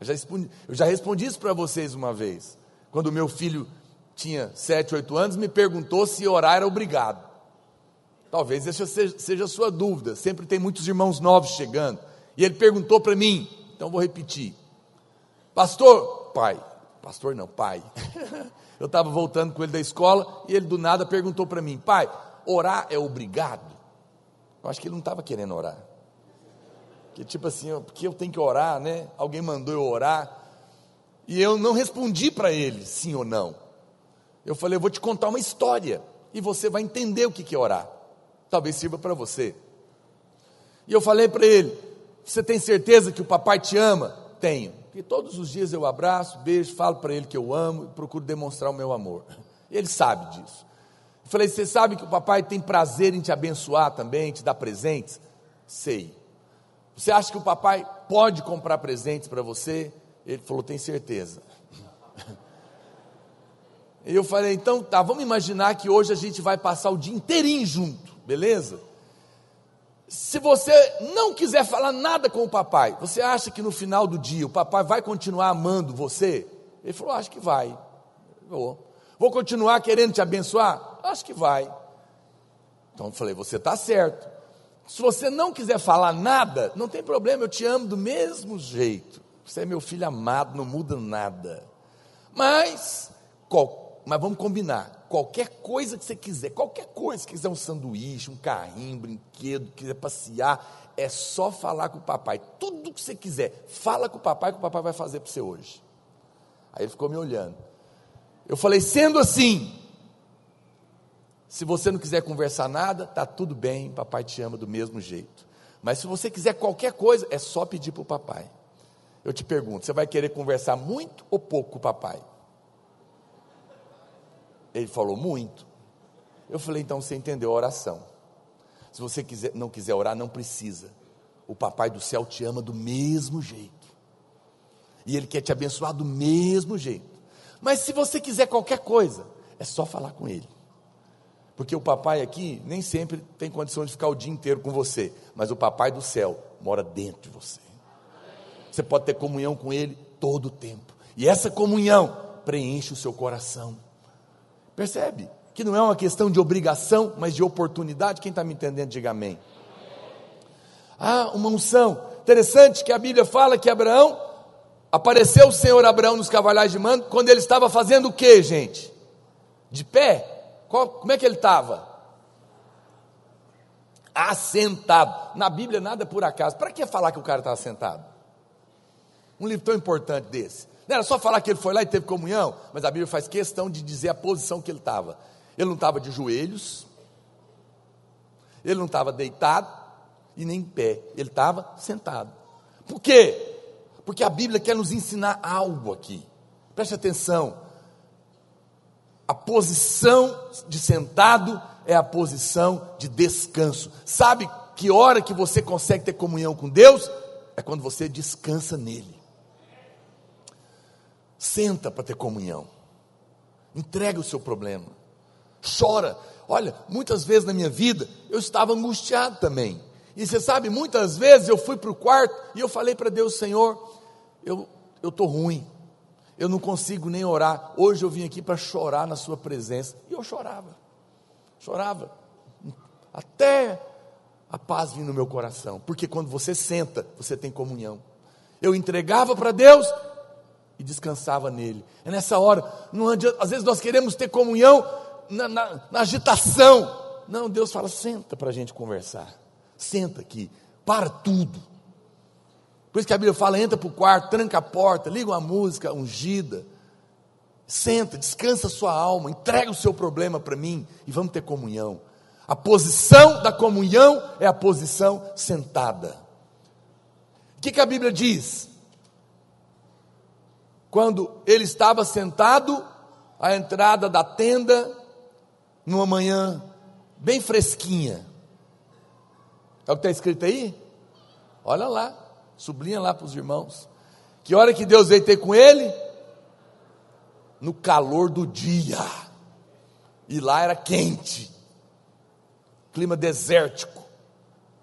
Eu já respondi, eu já respondi isso para vocês uma vez. Quando meu filho tinha 7, 8 anos, me perguntou se orar era obrigado. Talvez essa seja, seja a sua dúvida. Sempre tem muitos irmãos novos chegando. E ele perguntou para mim, então vou repetir. Pastor, pai, pastor não, pai. Eu estava voltando com ele da escola e ele do nada perguntou para mim, pai, orar é obrigado? Eu acho que ele não estava querendo orar. Que tipo assim, porque eu tenho que orar, né? Alguém mandou eu orar. E eu não respondi para ele sim ou não. Eu falei, eu vou te contar uma história e você vai entender o que é orar. Talvez sirva para você. E eu falei para ele: Você tem certeza que o papai te ama? Tenho. Porque todos os dias eu abraço, beijo, falo para ele que eu amo e procuro demonstrar o meu amor. Ele sabe disso. Eu falei: Você sabe que o papai tem prazer em te abençoar também, te dar presentes? Sei. Você acha que o papai pode comprar presentes para você? Ele falou: Tem certeza. E eu falei: Então tá, vamos imaginar que hoje a gente vai passar o dia inteirinho junto, beleza? Se você não quiser falar nada com o papai, você acha que no final do dia o papai vai continuar amando você? Ele falou: Acho que vai. Vou. Vou continuar querendo te abençoar? Acho que vai. Então eu falei: Você está certo. Se você não quiser falar nada, não tem problema, eu te amo do mesmo jeito. Você é meu filho amado, não muda nada. Mas, mas vamos combinar qualquer coisa que você quiser, qualquer coisa, se quiser um sanduíche, um carrinho, um brinquedo, quiser passear, é só falar com o papai. Tudo que você quiser, fala com o papai que o papai vai fazer para você hoje. Aí ele ficou me olhando. Eu falei, sendo assim, se você não quiser conversar nada, tá tudo bem, papai te ama do mesmo jeito. Mas se você quiser qualquer coisa, é só pedir para o papai. Eu te pergunto, você vai querer conversar muito ou pouco com o papai? Ele falou muito. Eu falei, então você entendeu a oração. Se você quiser, não quiser orar, não precisa. O papai do céu te ama do mesmo jeito. E ele quer te abençoar do mesmo jeito. Mas se você quiser qualquer coisa, é só falar com ele. Porque o papai aqui nem sempre tem condição de ficar o dia inteiro com você, mas o papai do céu mora dentro de você. Você pode ter comunhão com ele todo o tempo. E essa comunhão preenche o seu coração. Percebe? Que não é uma questão de obrigação, mas de oportunidade. Quem está me entendendo, diga amém. Ah, uma unção. Interessante que a Bíblia fala que Abraão, apareceu o Senhor Abraão nos cavalhais de mando, quando ele estava fazendo o que, gente? De pé? Qual, como é que ele estava? Assentado. Na Bíblia nada por acaso. Para que falar que o cara estava sentado? Um livro tão importante desse. Não era só falar que ele foi lá e teve comunhão, mas a Bíblia faz questão de dizer a posição que ele estava. Ele não estava de joelhos, ele não estava deitado e nem em pé, ele estava sentado. Por quê? Porque a Bíblia quer nos ensinar algo aqui. Preste atenção. A posição de sentado é a posição de descanso. Sabe que hora que você consegue ter comunhão com Deus? É quando você descansa nele. Senta para ter comunhão. Entrega o seu problema. Chora. Olha, muitas vezes na minha vida eu estava angustiado também. E você sabe, muitas vezes eu fui para o quarto e eu falei para Deus, Senhor, eu estou ruim, eu não consigo nem orar. Hoje eu vim aqui para chorar na Sua presença. E eu chorava, chorava, até a paz vir no meu coração, porque quando você senta, você tem comunhão. Eu entregava para Deus e descansava nele. É nessa hora, adianta, às vezes nós queremos ter comunhão na, na, na agitação, Não, Deus fala: senta para a gente conversar. Senta aqui, para tudo. Por isso que a Bíblia fala: entra para o quarto, tranca a porta, liga uma música ungida. Senta, descansa sua alma, entrega o seu problema para mim e vamos ter comunhão. A posição da comunhão é a posição sentada. O que, que a Bíblia diz? Quando ele estava sentado à entrada da tenda, numa manhã bem fresquinha. É o que está escrito aí? Olha lá, sublinha lá para os irmãos. Que hora que Deus veio ter com ele? No calor do dia. E lá era quente clima desértico,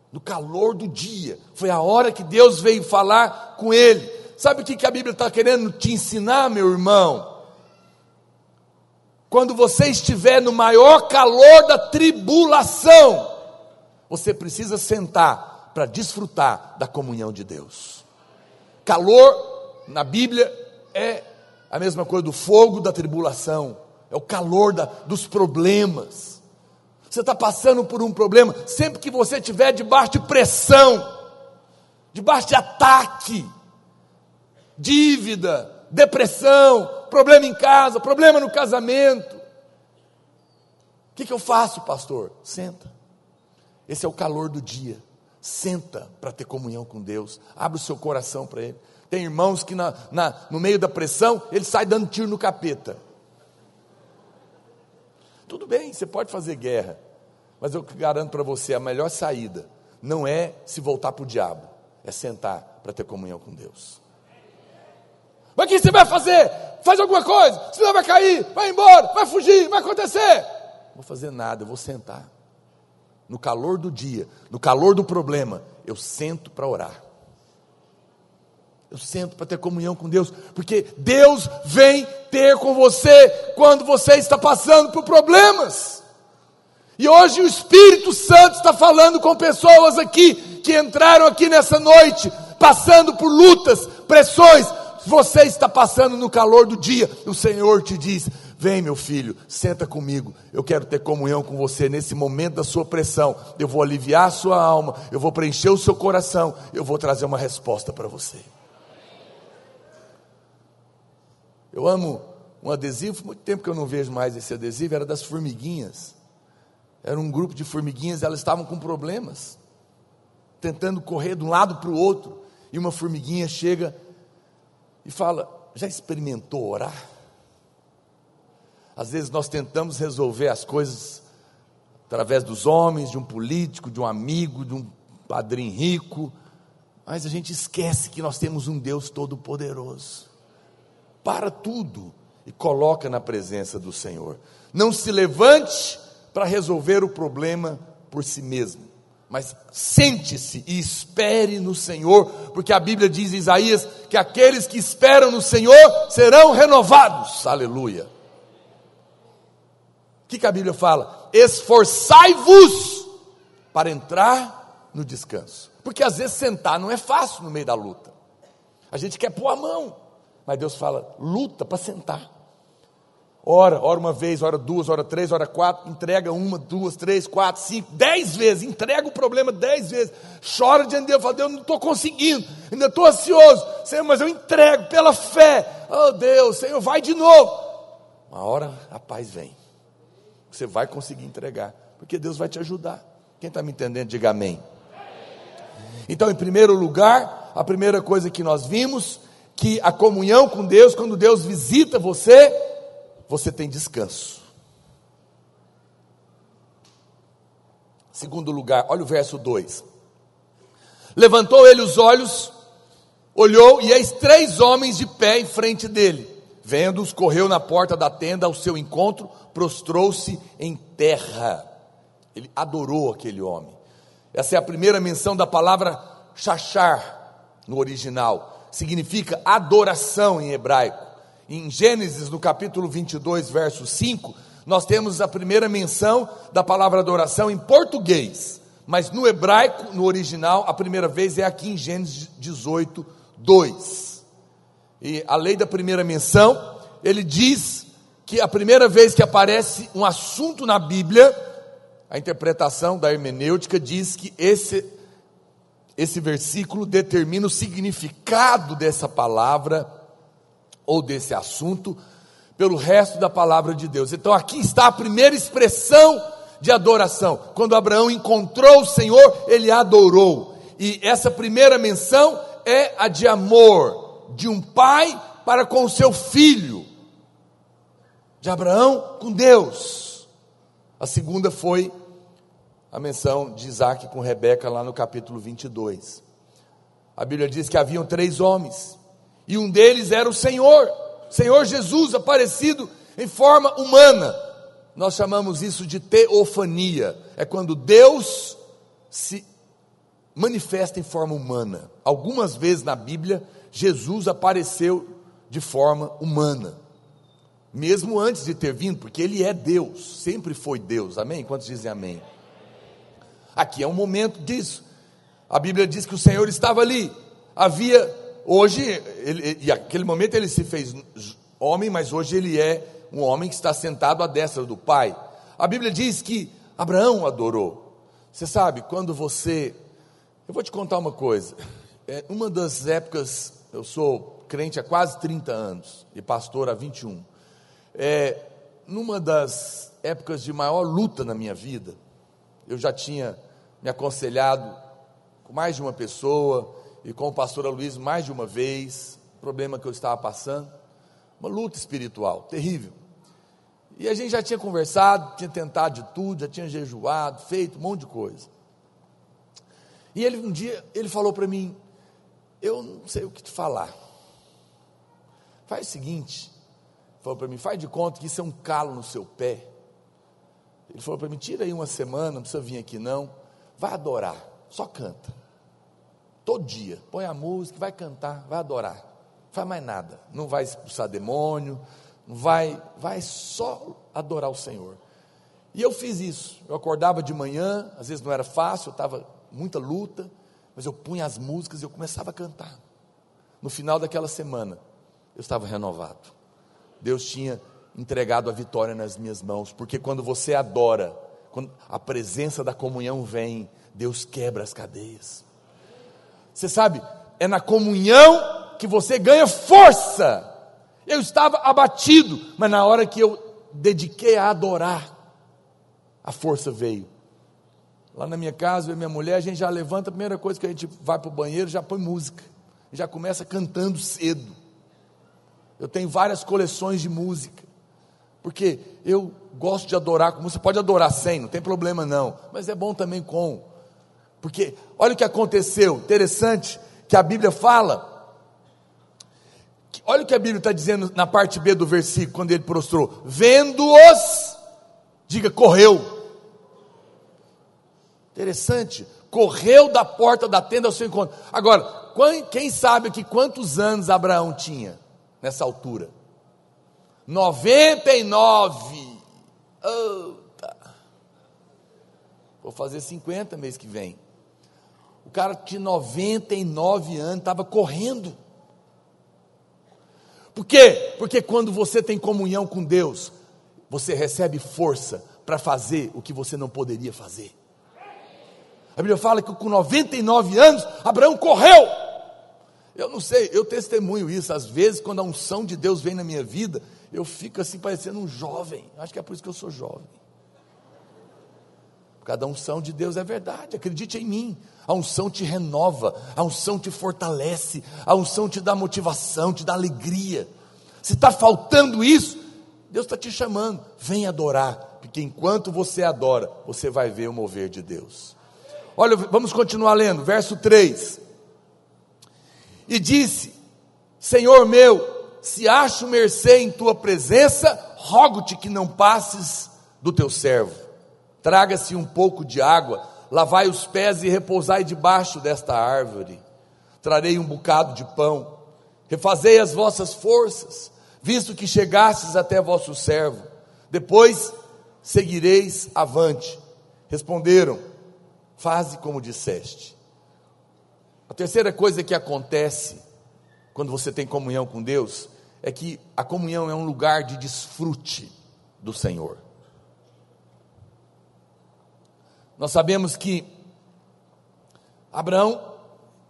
no calor do dia. Foi a hora que Deus veio falar com ele. Sabe o que a Bíblia está querendo te ensinar, meu irmão? Quando você estiver no maior calor da tribulação, você precisa sentar para desfrutar da comunhão de Deus. Calor, na Bíblia, é a mesma coisa do fogo da tribulação, é o calor da, dos problemas você está passando por um problema, sempre que você estiver debaixo de pressão, debaixo de ataque, dívida, depressão, problema em casa, problema no casamento. O que, que eu faço, pastor? Senta. Esse é o calor do dia. Senta para ter comunhão com Deus. Abre o seu coração para Ele. Tem irmãos que na, na, no meio da pressão, ele sai dando tiro no capeta. Tudo bem, você pode fazer guerra, mas eu garanto para você: a melhor saída não é se voltar para o diabo, é sentar para ter comunhão com Deus. Mas o que você vai fazer? Faz alguma coisa, senão vai cair, vai embora, vai fugir, vai acontecer. Não vou fazer nada, eu vou sentar. No calor do dia, no calor do problema, eu sento para orar. Eu sento para ter comunhão com Deus, porque Deus vem ter com você quando você está passando por problemas. E hoje o Espírito Santo está falando com pessoas aqui que entraram aqui nessa noite, passando por lutas, pressões. Você está passando no calor do dia. O Senhor te diz: Vem, meu filho, senta comigo. Eu quero ter comunhão com você nesse momento da sua pressão. Eu vou aliviar a sua alma, eu vou preencher o seu coração, eu vou trazer uma resposta para você. Eu amo um adesivo, muito tempo que eu não vejo mais esse adesivo, era das formiguinhas. Era um grupo de formiguinhas, elas estavam com problemas, tentando correr de um lado para o outro, e uma formiguinha chega e fala: Já experimentou orar? Às vezes nós tentamos resolver as coisas através dos homens, de um político, de um amigo, de um padrinho rico, mas a gente esquece que nós temos um Deus todo-poderoso. Para tudo e coloca na presença do Senhor. Não se levante para resolver o problema por si mesmo. Mas sente-se e espere no Senhor, porque a Bíblia diz em Isaías que aqueles que esperam no Senhor serão renovados. Aleluia. O que, que a Bíblia fala? Esforçai-vos para entrar no descanso. Porque às vezes sentar não é fácil no meio da luta. A gente quer pôr a mão, mas Deus fala: luta para sentar. Ora, ora uma vez, ora duas, ora três, ora quatro, entrega uma, duas, três, quatro, cinco, dez vezes, entrega o problema dez vezes, chora diante de Deus, fala, Deus, não estou conseguindo, ainda estou ansioso, Senhor, mas eu entrego pela fé, oh Deus, Senhor, vai de novo. Uma hora a paz vem, você vai conseguir entregar, porque Deus vai te ajudar. Quem está me entendendo, diga amém. Então, em primeiro lugar, a primeira coisa que nós vimos, que a comunhão com Deus, quando Deus visita você, você tem descanso. Segundo lugar, olha o verso 2. Levantou ele os olhos, olhou, e eis três homens de pé em frente dele. Vendo-os, correu na porta da tenda ao seu encontro, prostrou-se em terra. Ele adorou aquele homem. Essa é a primeira menção da palavra chachar no original. Significa adoração em hebraico. Em Gênesis, no capítulo 22, verso 5, nós temos a primeira menção da palavra adoração em português, mas no hebraico, no original, a primeira vez é aqui em Gênesis 18, 2. E a lei da primeira menção, ele diz que a primeira vez que aparece um assunto na Bíblia a interpretação da hermenêutica diz que esse, esse versículo determina o significado dessa palavra ou desse assunto pelo resto da palavra de Deus. Então aqui está a primeira expressão de adoração. Quando Abraão encontrou o Senhor, ele adorou. E essa primeira menção é a de amor de um pai para com o seu filho. De Abraão com Deus. A segunda foi a menção de Isaac com Rebeca lá no capítulo 22. A Bíblia diz que haviam três homens, e um deles era o Senhor, Senhor Jesus aparecido em forma humana. Nós chamamos isso de teofania, é quando Deus se manifesta em forma humana. Algumas vezes na Bíblia, Jesus apareceu de forma humana, mesmo antes de ter vindo, porque ele é Deus, sempre foi Deus, amém? Quantos dizem amém? Aqui é um momento disso. A Bíblia diz que o Senhor estava ali. Havia, hoje, ele, e aquele momento ele se fez homem, mas hoje ele é um homem que está sentado à destra do Pai. A Bíblia diz que Abraão adorou. Você sabe, quando você. Eu vou te contar uma coisa. É, uma das épocas, eu sou crente há quase 30 anos e pastor há 21. É, numa das épocas de maior luta na minha vida, eu já tinha me aconselhado com mais de uma pessoa e com o pastor Luiz mais de uma vez, problema que eu estava passando, uma luta espiritual terrível. E a gente já tinha conversado, tinha tentado de tudo, já tinha jejuado, feito um monte de coisa. E ele um dia ele falou para mim: "Eu não sei o que te falar. Faz o seguinte, falou para mim, faz de conta que isso é um calo no seu pé. Ele falou para mim: tira aí uma semana, não precisa vir aqui não. Vai adorar, só canta. Todo dia, põe a música, vai cantar, vai adorar. Não faz mais nada. Não vai expulsar demônio, não vai, vai só adorar o Senhor. E eu fiz isso. Eu acordava de manhã, às vezes não era fácil, eu estava muita luta, mas eu punha as músicas e eu começava a cantar. No final daquela semana, eu estava renovado. Deus tinha entregado a vitória nas minhas mãos, porque quando você adora, quando a presença da comunhão vem, Deus quebra as cadeias. Você sabe, é na comunhão que você ganha força. Eu estava abatido, mas na hora que eu dediquei a adorar, a força veio. Lá na minha casa, eu e minha mulher, a gente já levanta, a primeira coisa que a gente vai para o banheiro, já põe música. Já começa cantando cedo. Eu tenho várias coleções de música porque eu gosto de adorar com você pode adorar sem, não tem problema não, mas é bom também com, porque olha o que aconteceu, interessante que a Bíblia fala, olha o que a Bíblia está dizendo na parte B do versículo, quando ele prostrou, vendo-os, diga, correu, interessante, correu da porta da tenda ao seu encontro, agora, quem sabe que quantos anos Abraão tinha nessa altura? 99. Eita. Vou fazer 50 mês que vem. O cara de 99 anos estava correndo. Por quê? Porque quando você tem comunhão com Deus, você recebe força para fazer o que você não poderia fazer. A Bíblia fala que com 99 anos, Abraão correu. Eu não sei, eu testemunho isso. Às vezes, quando a unção de Deus vem na minha vida, eu fico assim parecendo um jovem. Acho que é por isso que eu sou jovem. Cada unção de Deus é verdade, acredite em mim. A unção te renova, a unção te fortalece, a unção te dá motivação, te dá alegria. Se está faltando isso, Deus está te chamando, vem adorar, porque enquanto você adora, você vai ver o mover de Deus. Olha, vamos continuar lendo, verso 3. E disse: Senhor meu, se acho mercê em tua presença, rogo-te que não passes do teu servo. Traga-se um pouco de água, lavai os pés e repousai debaixo desta árvore. Trarei um bocado de pão. Refazei as vossas forças, visto que chegastes até vosso servo. Depois seguireis avante. Responderam: Faze como disseste. A terceira coisa que acontece quando você tem comunhão com Deus é que a comunhão é um lugar de desfrute do Senhor. Nós sabemos que Abraão,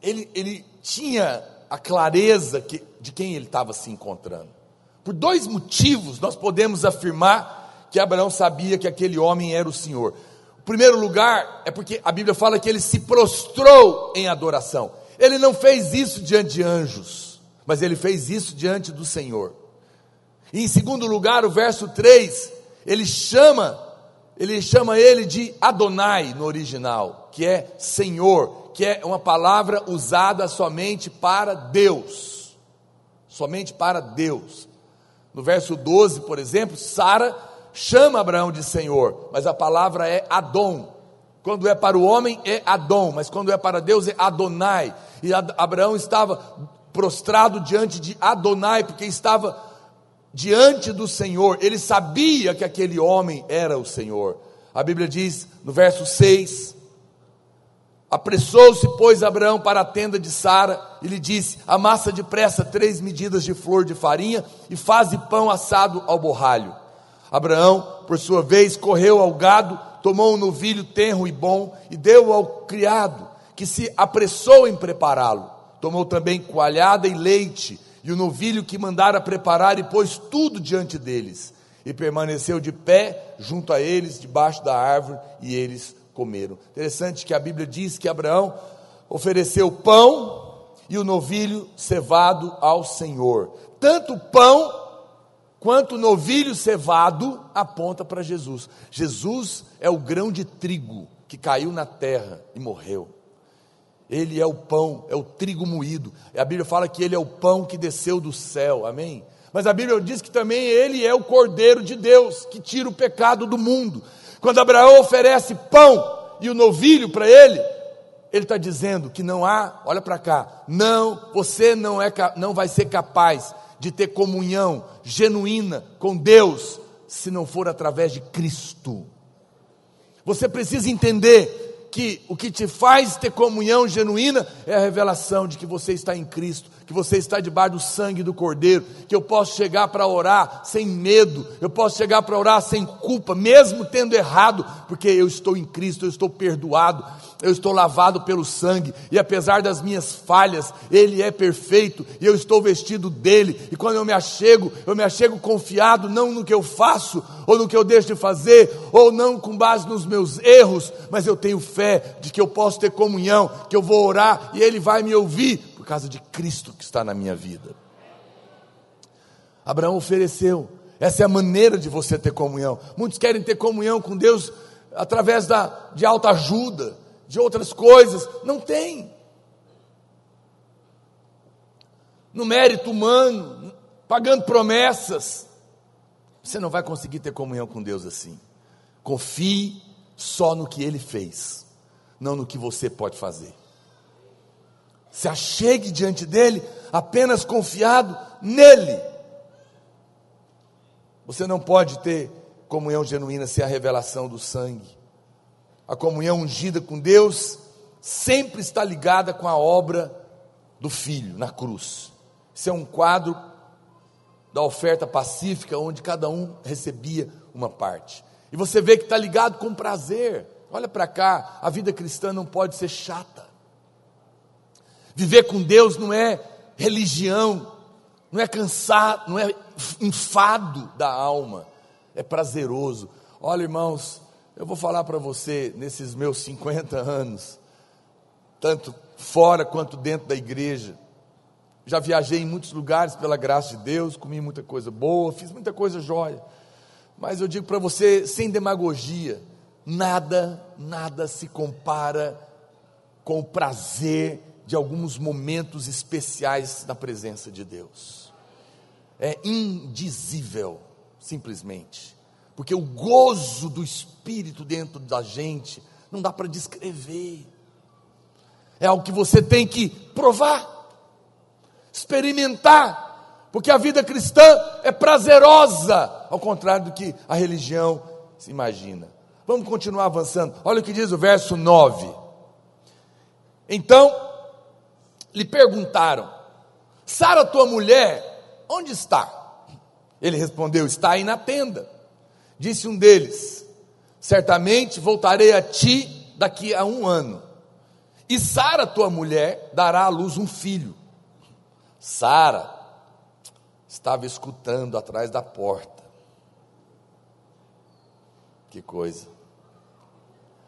ele, ele tinha a clareza que, de quem ele estava se encontrando. Por dois motivos nós podemos afirmar que Abraão sabia que aquele homem era o Senhor. O primeiro lugar é porque a Bíblia fala que ele se prostrou em adoração. Ele não fez isso diante de anjos, mas ele fez isso diante do Senhor. E em segundo lugar, o verso 3, ele chama, ele chama ele de Adonai no original, que é Senhor, que é uma palavra usada somente para Deus. Somente para Deus. No verso 12, por exemplo, Sara chama Abraão de Senhor, mas a palavra é Adon. Quando é para o homem é Adon, mas quando é para Deus é Adonai. E Abraão estava prostrado diante de Adonai, porque estava diante do Senhor, ele sabia que aquele homem era o Senhor. A Bíblia diz no verso 6: Apressou-se, pois, Abraão para a tenda de Sara e lhe disse: Amassa depressa três medidas de flor de farinha e faze pão assado ao borralho. Abraão, por sua vez, correu ao gado, tomou um novilho tenro e bom e deu ao criado, que se apressou em prepará-lo. Tomou também coalhada e leite e o novilho que mandara preparar, e pôs tudo diante deles. E permaneceu de pé junto a eles, debaixo da árvore, e eles comeram. Interessante que a Bíblia diz que Abraão ofereceu pão e o novilho cevado ao Senhor. Tanto o pão quanto o novilho cevado aponta para Jesus. Jesus é o grão de trigo que caiu na terra e morreu. Ele é o pão, é o trigo moído. A Bíblia fala que ele é o pão que desceu do céu, amém? Mas a Bíblia diz que também ele é o cordeiro de Deus que tira o pecado do mundo. Quando Abraão oferece pão e o novilho para ele, ele está dizendo que não há, olha para cá, não, você não, é, não vai ser capaz de ter comunhão genuína com Deus se não for através de Cristo. Você precisa entender que o que te faz ter comunhão genuína é a revelação de que você está em Cristo, que você está debaixo do sangue do Cordeiro, que eu posso chegar para orar sem medo, eu posso chegar para orar sem culpa, mesmo tendo errado, porque eu estou em Cristo, eu estou perdoado, eu estou lavado pelo sangue, e apesar das minhas falhas, Ele é perfeito, e eu estou vestido dele, e quando eu me achego, eu me achego confiado não no que eu faço, ou no que eu deixo de fazer, ou não com base nos meus erros, mas eu tenho fé de que eu posso ter comunhão, que eu vou orar e Ele vai me ouvir, por causa de Cristo que está na minha vida. Abraão ofereceu, essa é a maneira de você ter comunhão. Muitos querem ter comunhão com Deus através da, de alta ajuda, de outras coisas. Não tem. No mérito humano, pagando promessas. Você não vai conseguir ter comunhão com Deus assim. Confie só no que Ele fez, não no que você pode fazer. Se achegue diante dele apenas confiado nele. Você não pode ter comunhão genuína sem a revelação do sangue. A comunhão ungida com Deus sempre está ligada com a obra do Filho na cruz. Isso é um quadro da oferta pacífica, onde cada um recebia uma parte. E você vê que está ligado com prazer. Olha para cá, a vida cristã não pode ser chata. Viver com Deus não é religião, não é cansado, não é enfado da alma, é prazeroso. Olha, irmãos, eu vou falar para você, nesses meus 50 anos, tanto fora quanto dentro da igreja, já viajei em muitos lugares pela graça de Deus, comi muita coisa boa, fiz muita coisa jóia. Mas eu digo para você, sem demagogia, nada, nada se compara com o prazer de alguns momentos especiais na presença de Deus. É indizível, simplesmente. Porque o gozo do Espírito dentro da gente não dá para descrever. É algo que você tem que provar experimentar, porque a vida cristã é prazerosa, ao contrário do que a religião se imagina. Vamos continuar avançando. Olha o que diz o verso 9. Então, lhe perguntaram: Sara, tua mulher, onde está? Ele respondeu: Está aí na tenda. Disse um deles: Certamente voltarei a ti daqui a um ano. E Sara, tua mulher, dará à luz um filho. Sara estava escutando atrás da porta. Que coisa.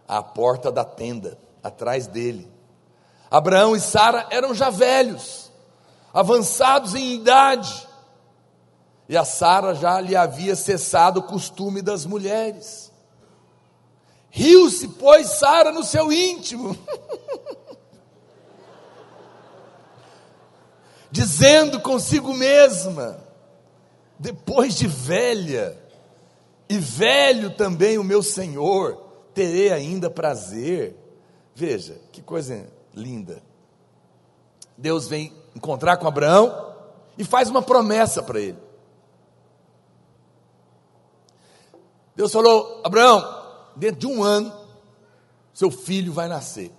A porta da tenda, atrás dele. Abraão e Sara eram já velhos, avançados em idade. E a Sara já lhe havia cessado o costume das mulheres. Riu-se, pois, Sara no seu íntimo, dizendo consigo mesma: depois de velha, e velho também o meu Senhor, terei ainda prazer. Veja, que coisa linda. Deus vem encontrar com Abraão e faz uma promessa para ele. Deus falou: Abraão, dentro de um ano, seu filho vai nascer.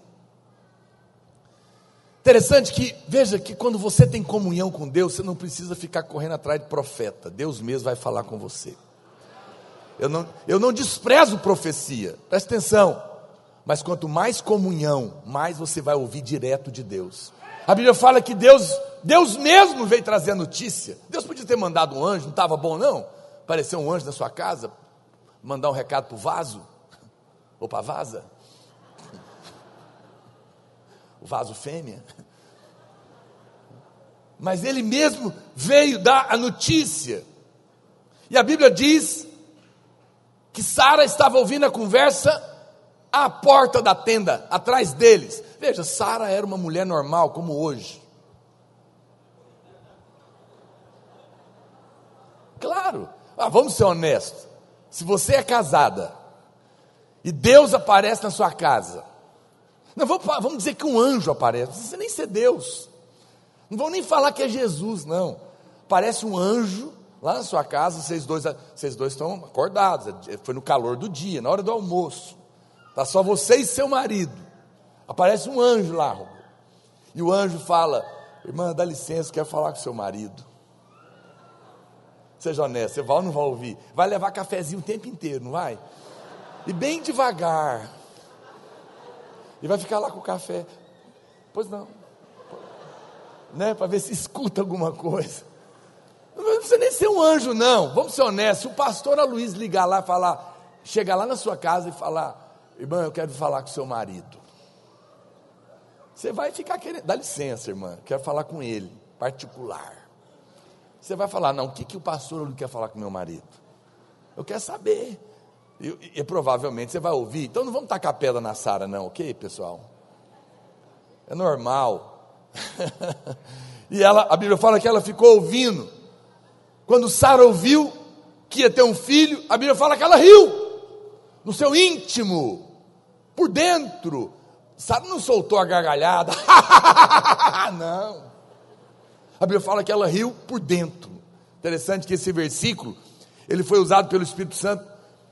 Interessante que, veja que quando você tem comunhão com Deus, você não precisa ficar correndo atrás de profeta, Deus mesmo vai falar com você. Eu não, eu não desprezo profecia, presta atenção, mas quanto mais comunhão, mais você vai ouvir direto de Deus. A Bíblia fala que Deus, Deus mesmo veio trazer a notícia. Deus podia ter mandado um anjo, não estava bom não? Apareceu um anjo na sua casa, mandar um recado para o vaso. Ou para vaza? O vaso fêmea. Mas ele mesmo veio dar a notícia. E a Bíblia diz que Sara estava ouvindo a conversa à porta da tenda, atrás deles. Veja, Sara era uma mulher normal, como hoje. Claro, ah, vamos ser honestos. Se você é casada e Deus aparece na sua casa, não vamos, vamos dizer que um anjo aparece, não precisa nem ser Deus, não vão nem falar que é Jesus, não. Aparece um anjo lá na sua casa, vocês dois, vocês dois estão acordados, foi no calor do dia, na hora do almoço, está só você e seu marido. Aparece um anjo lá, e o anjo fala: Irmã, dá licença, quero falar com seu marido. Seja honesto, você vai ou não vai ouvir? Vai levar cafezinho o tempo inteiro, não vai? E bem devagar. E vai ficar lá com o café. Pois não. Né? Para ver se escuta alguma coisa. Não precisa nem ser um anjo, não. Vamos ser honestos. Se o pastor Luiz ligar lá e falar, chegar lá na sua casa e falar, irmã, eu quero falar com seu marido. Você vai ficar querendo, dá licença, irmã, quero falar com ele, particular. Você vai falar, não, o que, que o pastor Luiz quer falar com meu marido? Eu quero saber. E, e, provavelmente você vai ouvir. Então não vamos tacar pedra na Sara, não, ok, pessoal? É normal. e ela, a Bíblia fala que ela ficou ouvindo. Quando Sara ouviu que ia ter um filho, a Bíblia fala que ela riu. No seu íntimo, por dentro. Sara não soltou a gargalhada. não. A Bíblia fala que ela riu por dentro. Interessante que esse versículo, ele foi usado pelo Espírito Santo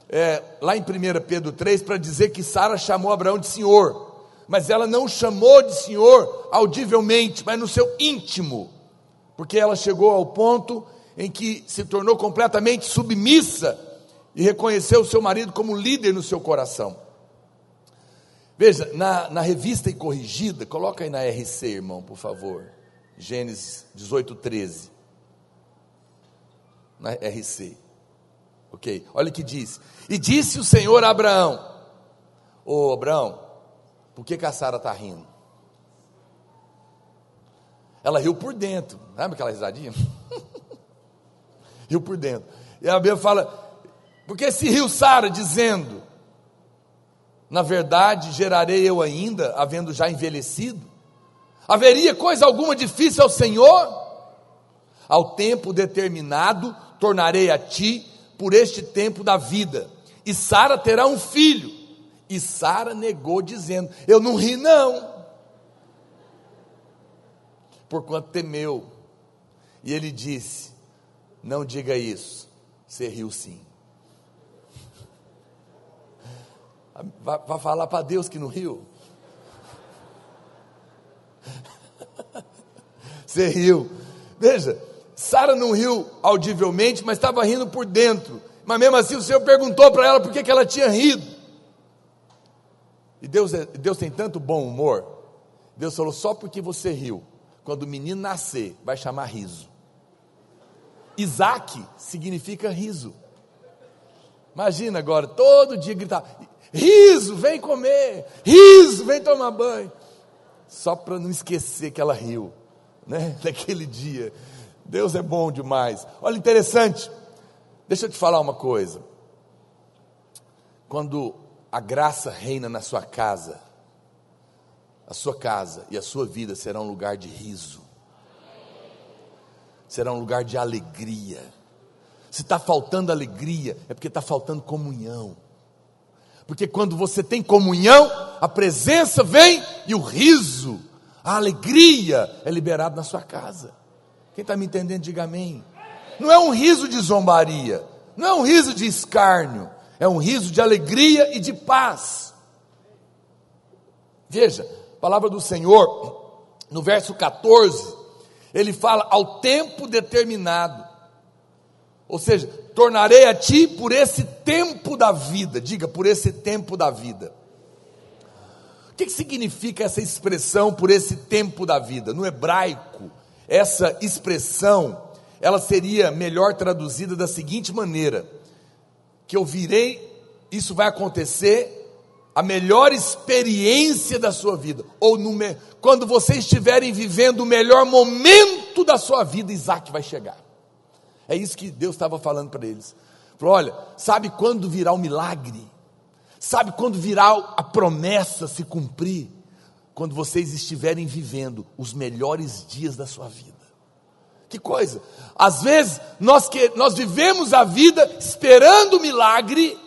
é, lá em 1 Pedro 3, para dizer que Sara chamou Abraão de Senhor, mas ela não chamou de Senhor audivelmente, mas no seu íntimo, porque ela chegou ao ponto em que se tornou completamente submissa e reconheceu o seu marido como líder no seu coração. Veja, na, na revista e corrigida, coloca aí na RC, irmão, por favor. Gênesis 18, 13. Na RC. Ok, olha o que diz. E disse o Senhor a Abraão: Ô Abraão, por que, que a Sara está rindo? Ela riu por dentro, lembra aquela risadinha? riu por dentro. E a Bíblia fala: porque se riu Sara, dizendo: Na verdade, gerarei eu ainda, havendo já envelhecido? Haveria coisa alguma difícil ao Senhor? Ao tempo determinado, tornarei a ti por este tempo da vida, e Sara terá um filho. E Sara negou, dizendo: Eu não ri, não. Porquanto temeu. E ele disse: Não diga isso. Você riu sim. Vai falar para Deus que não riu? Você riu. Veja, Sara não riu audivelmente, mas estava rindo por dentro. Mas mesmo assim o Senhor perguntou para ela por que, ela tinha rido. E Deus, é, Deus tem tanto bom humor. Deus falou: só porque você riu, quando o menino nascer, vai chamar riso. Isaac significa riso. Imagina agora, todo dia gritar: riso, vem comer, riso, vem tomar banho. Só para não esquecer que ela riu, né? Daquele dia. Deus é bom demais. Olha, interessante. Deixa eu te falar uma coisa. Quando a graça reina na sua casa, a sua casa e a sua vida será um lugar de riso, será um lugar de alegria. Se está faltando alegria, é porque está faltando comunhão. Porque quando você tem comunhão, a presença vem e o riso, a alegria é liberado na sua casa. Quem está me entendendo, diga amém. Não é um riso de zombaria, não é um riso de escárnio, é um riso de alegria e de paz. Veja, a palavra do Senhor, no verso 14, ele fala ao tempo determinado. Ou seja, tornarei a ti por esse tempo da vida. Diga, por esse tempo da vida. O que, significa essa expressão por esse tempo da vida? No hebraico, essa expressão, ela seria melhor traduzida da seguinte maneira: que eu virei, isso vai acontecer, a melhor experiência da sua vida, ou no, quando vocês estiverem vivendo o melhor momento da sua vida, Isaac vai chegar. É isso que Deus estava falando para eles. Falou: olha, sabe quando virá o milagre? Sabe quando virá a promessa se cumprir? Quando vocês estiverem vivendo os melhores dias da sua vida. Que coisa! Às vezes nós, que, nós vivemos a vida esperando o milagre,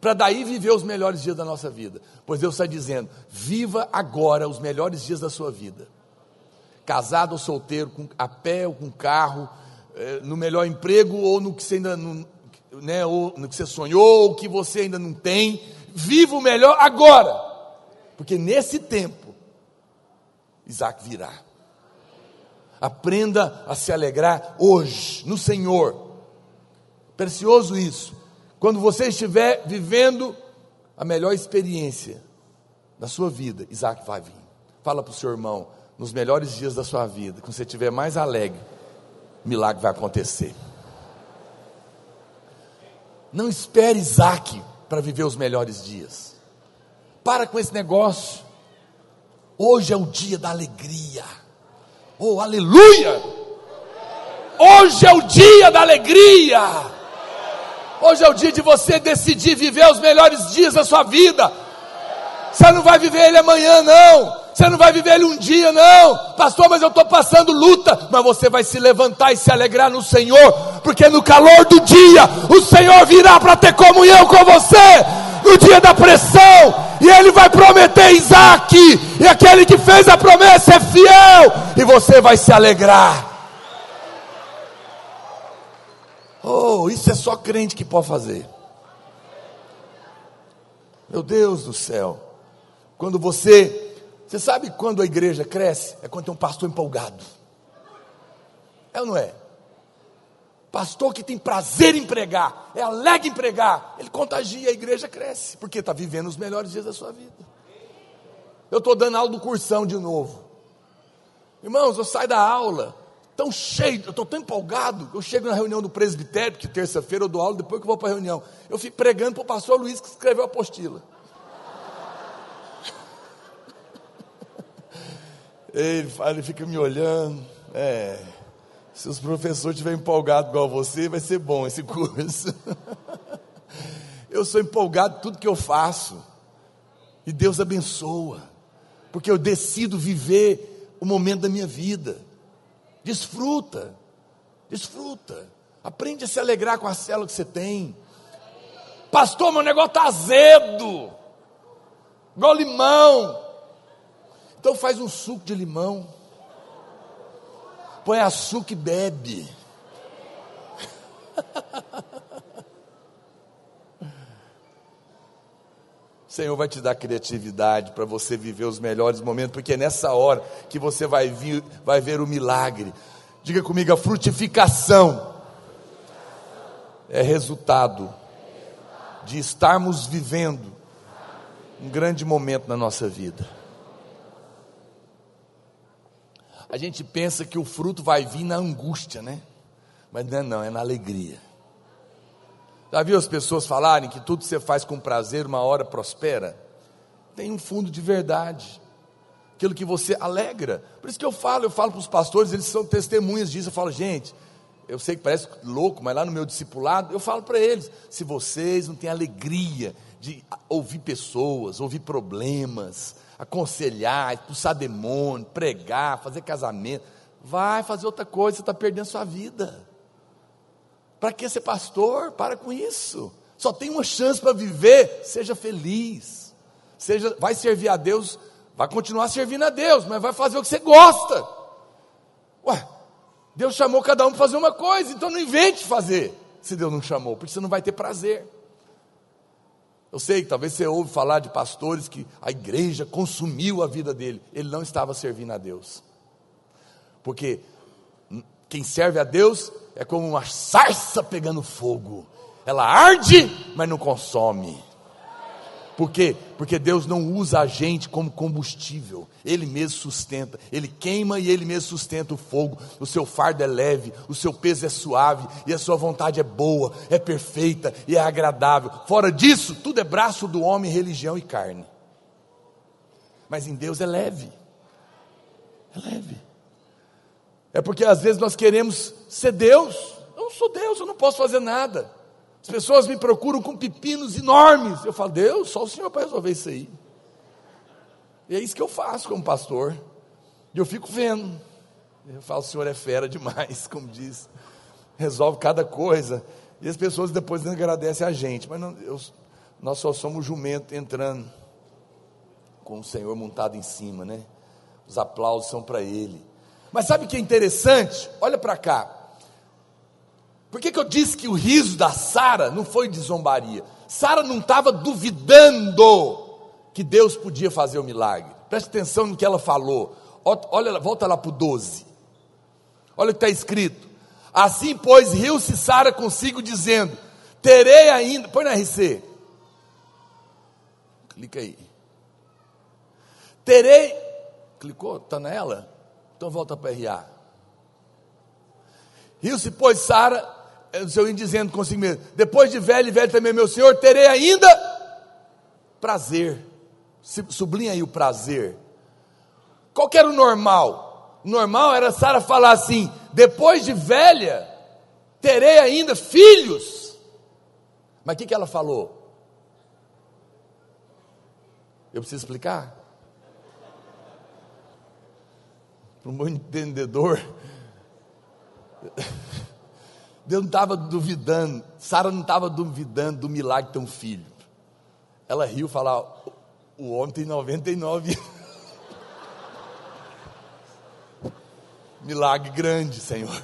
para daí viver os melhores dias da nossa vida. Pois Deus está dizendo: viva agora os melhores dias da sua vida. Casado ou solteiro, com, a pé ou com carro, é, no melhor emprego ou no que você ainda não, né, ou no que você sonhou, ou que você ainda não tem. Viva o melhor agora, porque nesse tempo Isaac virá. Aprenda a se alegrar hoje no Senhor. Precioso isso. Quando você estiver vivendo a melhor experiência da sua vida, Isaac vai vir. Fala para o seu irmão, nos melhores dias da sua vida, quando você estiver mais alegre, milagre vai acontecer. Não espere Isaac para viver os melhores dias. Para com esse negócio. Hoje é o dia da alegria. Oh, aleluia! Hoje é o dia da alegria. Hoje é o dia de você decidir viver os melhores dias da sua vida. Você não vai viver ele amanhã, não. Você não vai viver ele um dia, não. Pastor, mas eu estou passando luta. Mas você vai se levantar e se alegrar no Senhor, porque no calor do dia, o Senhor virá para ter comunhão com você. No dia da pressão, e ele vai prometer Isaac, e aquele que fez a promessa é fiel, e você vai se alegrar. Oh, isso é só crente que pode fazer. Meu Deus do céu. Quando você, você sabe quando a igreja cresce? É quando tem um pastor empolgado. É ou não é? Pastor que tem prazer em pregar, é alegre em pregar, ele contagia, a igreja cresce, porque está vivendo os melhores dias da sua vida. Eu estou dando aula do cursão de novo. Irmãos, eu saio da aula, tão cheio, eu estou tão empolgado, eu chego na reunião do presbitério, que terça-feira eu dou aula, depois que eu vou para a reunião, eu fico pregando para o pastor Luiz que escreveu a apostila. Ele, ele fica me olhando, é. Se os professores estiverem empolgados igual você, vai ser bom esse curso. eu sou empolgado em tudo que eu faço. E Deus abençoa. Porque eu decido viver o momento da minha vida. Desfruta. Desfruta. Aprende a se alegrar com a célula que você tem. Pastor, meu negócio está azedo. Igual limão. Então faz um suco de limão põe açúcar e bebe. Senhor vai te dar criatividade para você viver os melhores momentos, porque é nessa hora que você vai, vir, vai ver o milagre. Diga comigo, a frutificação é resultado de estarmos vivendo um grande momento na nossa vida. A gente pensa que o fruto vai vir na angústia, né? Mas não é não, é na alegria. Já viu as pessoas falarem que tudo que você faz com prazer, uma hora prospera? Tem um fundo de verdade. Aquilo que você alegra. Por isso que eu falo, eu falo para os pastores, eles são testemunhas disso. Eu falo, gente, eu sei que parece louco, mas lá no meu discipulado, eu falo para eles: se vocês não têm alegria de ouvir pessoas, ouvir problemas, aconselhar, expulsar demônio, pregar, fazer casamento, vai fazer outra coisa, você está perdendo sua vida. Para que ser pastor? Para com isso. Só tem uma chance para viver, seja feliz. Seja, vai servir a Deus, vai continuar servindo a Deus, mas vai fazer o que você gosta. Ué, Deus chamou cada um para fazer uma coisa, então não invente fazer, se Deus não chamou, porque você não vai ter prazer. Eu sei que talvez você ouve falar de pastores que a igreja consumiu a vida dele, ele não estava servindo a Deus, porque quem serve a Deus é como uma sarça pegando fogo, ela arde, mas não consome. Por quê? Porque Deus não usa a gente como combustível, Ele mesmo sustenta, Ele queima e Ele mesmo sustenta o fogo. O seu fardo é leve, o seu peso é suave e a sua vontade é boa, é perfeita e é agradável. Fora disso, tudo é braço do homem, religião e carne. Mas em Deus é leve, é leve. É porque às vezes nós queremos ser Deus. Eu não sou Deus, eu não posso fazer nada. As pessoas me procuram com pepinos enormes. Eu falo, Deus, só o Senhor para resolver isso aí. E é isso que eu faço como pastor. E eu fico vendo. Eu falo, o Senhor é fera demais, como diz. Resolve cada coisa. E as pessoas depois agradecem a gente. Mas não, eu, nós só somos jumento entrando com o Senhor montado em cima, né? Os aplausos são para Ele. Mas sabe o que é interessante? Olha para cá. Por que, que eu disse que o riso da Sara não foi de zombaria? Sara não estava duvidando que Deus podia fazer o milagre. Preste atenção no que ela falou. Olha, volta lá para o 12. Olha o que está escrito. Assim, pois, riu-se Sara consigo, dizendo: Terei ainda. Põe na RC. Clica aí. Terei. Clicou? Está nela? Então volta para RA. Riu-se, pois, Sara o seu indo dizendo consigo mesmo: depois de velho e velho também, meu Senhor, terei ainda prazer. Sublinha aí o prazer. Qual que era o normal? O normal era Sara falar assim: depois de velha, terei ainda filhos. Mas o que, que ela falou? Eu preciso explicar? Para um bom entendedor. Deus não estava duvidando, Sara não estava duvidando do milagre de ter um filho. Ela riu e falou: o homem tem 99 anos. milagre grande, Senhor.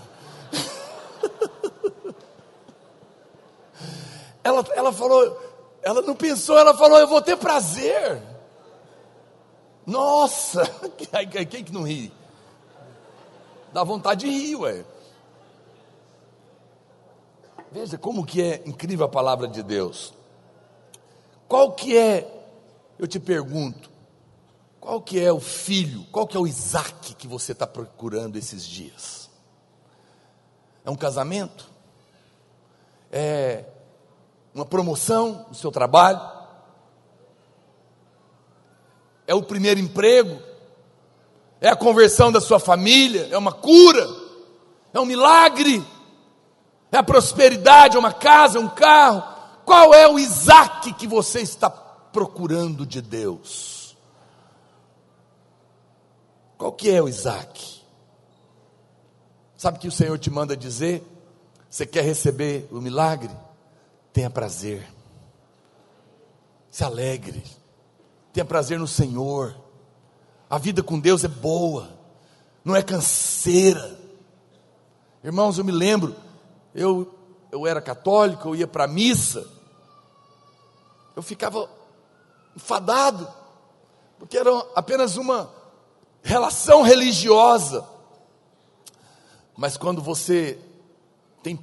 ela, ela falou, ela não pensou, ela falou: Eu vou ter prazer. Nossa, quem que não ri? Dá vontade de rir, ué. Veja como que é incrível a palavra de Deus. Qual que é, eu te pergunto, qual que é o filho, qual que é o Isaac que você está procurando esses dias? É um casamento? É uma promoção no seu trabalho? É o primeiro emprego? É a conversão da sua família? É uma cura? É um milagre? É a prosperidade, é uma casa, é um carro? Qual é o Isaac que você está procurando de Deus? Qual que é o Isaac? Sabe o que o Senhor te manda dizer? Você quer receber o milagre? Tenha prazer. Se alegre. Tenha prazer no Senhor. A vida com Deus é boa. Não é canseira. Irmãos, eu me lembro eu, eu era católico, eu ia para a missa, eu ficava enfadado, porque era apenas uma relação religiosa. Mas quando você tem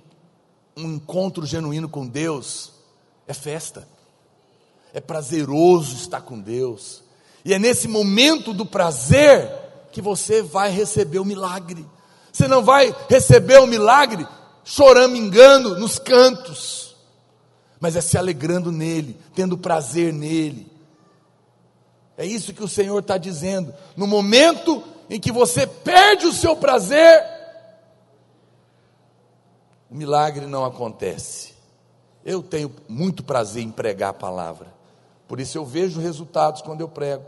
um encontro genuíno com Deus, é festa, É prazeroso estar com Deus. E é nesse momento do prazer que você vai receber o milagre. Você não vai receber o milagre choramingando nos cantos, mas é se alegrando nele, tendo prazer nele. É isso que o Senhor está dizendo. No momento em que você perde o seu prazer, o milagre não acontece. Eu tenho muito prazer em pregar a palavra, por isso eu vejo resultados quando eu prego.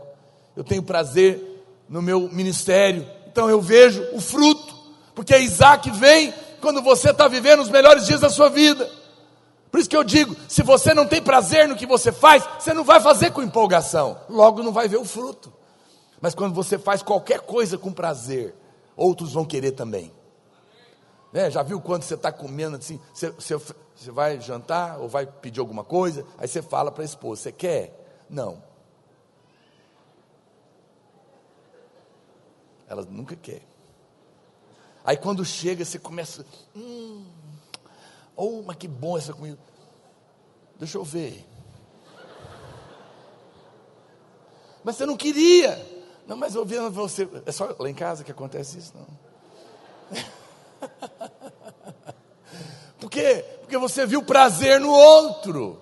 Eu tenho prazer no meu ministério, então eu vejo o fruto, porque Isaac vem quando você está vivendo os melhores dias da sua vida. Por isso que eu digo: se você não tem prazer no que você faz, você não vai fazer com empolgação, logo não vai ver o fruto. Mas quando você faz qualquer coisa com prazer, outros vão querer também. Né? Já viu quando você está comendo assim, você, você, você vai jantar ou vai pedir alguma coisa, aí você fala para a esposa: Você quer? Não. Ela nunca quer. Aí quando chega, você começa. Hum, oh, mas que bom essa comida. Deixa eu ver. Mas você não queria. Não, mas vi você. É só lá em casa que acontece isso, não. Por quê? Porque você viu prazer no outro.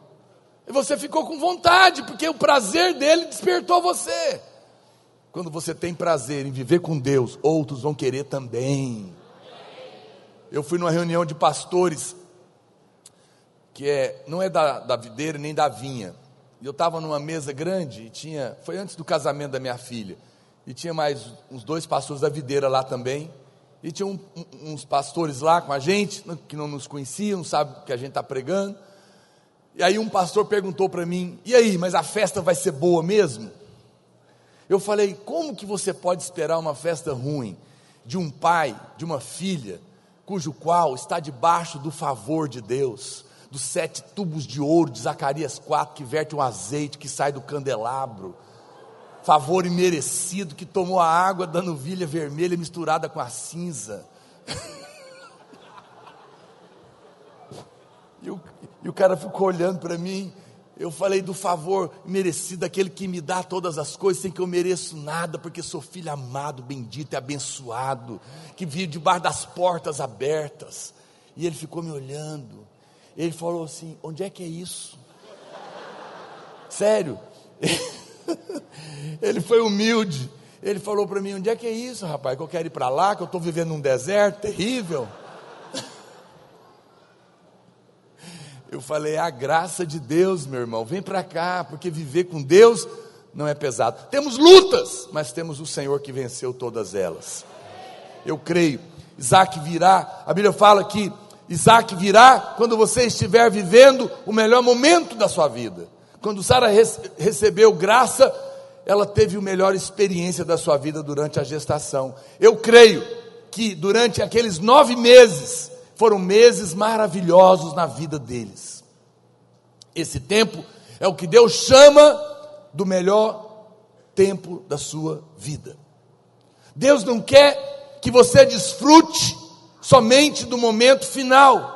E você ficou com vontade, porque o prazer dele despertou você. Quando você tem prazer em viver com Deus, outros vão querer também. Eu fui numa reunião de pastores, que é, não é da, da videira nem da vinha. E eu estava numa mesa grande e tinha. Foi antes do casamento da minha filha. E tinha mais uns dois pastores da videira lá também. E tinha um, um, uns pastores lá com a gente, que não nos conheciam, não sabe que a gente está pregando. E aí um pastor perguntou para mim: "E aí, mas a festa vai ser boa mesmo?" Eu falei: "Como que você pode esperar uma festa ruim de um pai, de uma filha, cujo qual está debaixo do favor de Deus, dos sete tubos de ouro de Zacarias 4 que verte um azeite que sai do candelabro, favor imerecido que tomou a água da novilha vermelha misturada com a cinza?" E o, e o cara ficou olhando para mim. Eu falei do favor merecido daquele que me dá todas as coisas sem que eu mereço nada, porque sou filho amado, bendito e abençoado, que vive debaixo das portas abertas. E ele ficou me olhando. Ele falou assim: onde é que é isso? Sério. Ele foi humilde. Ele falou para mim: onde é que é isso, rapaz? Que eu quero ir para lá, que eu estou vivendo num deserto terrível. Eu falei, é a graça de Deus, meu irmão, vem para cá, porque viver com Deus não é pesado. Temos lutas, mas temos o Senhor que venceu todas elas. Eu creio. Isaac virá, a Bíblia fala que Isaac virá quando você estiver vivendo o melhor momento da sua vida. Quando Sara recebeu graça, ela teve a melhor experiência da sua vida durante a gestação. Eu creio que durante aqueles nove meses, foram meses maravilhosos na vida deles. Esse tempo é o que Deus chama do melhor tempo da sua vida. Deus não quer que você desfrute somente do momento final.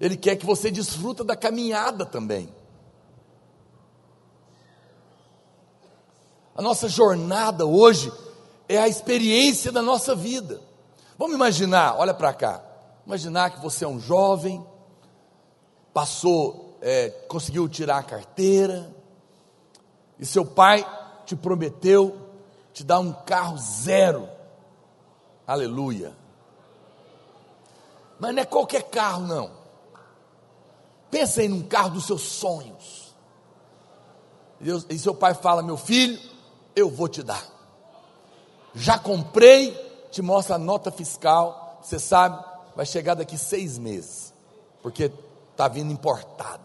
Ele quer que você desfruta da caminhada também. A nossa jornada hoje é a experiência da nossa vida. Vamos imaginar, olha para cá. Imaginar que você é um jovem, passou, é, conseguiu tirar a carteira, e seu pai te prometeu te dar um carro zero. Aleluia. Mas não é qualquer carro, não. Pensa aí num carro dos seus sonhos. Deus, e seu pai fala: Meu filho, eu vou te dar. Já comprei te mostra a nota fiscal, você sabe, vai chegar daqui seis meses, porque está vindo importado.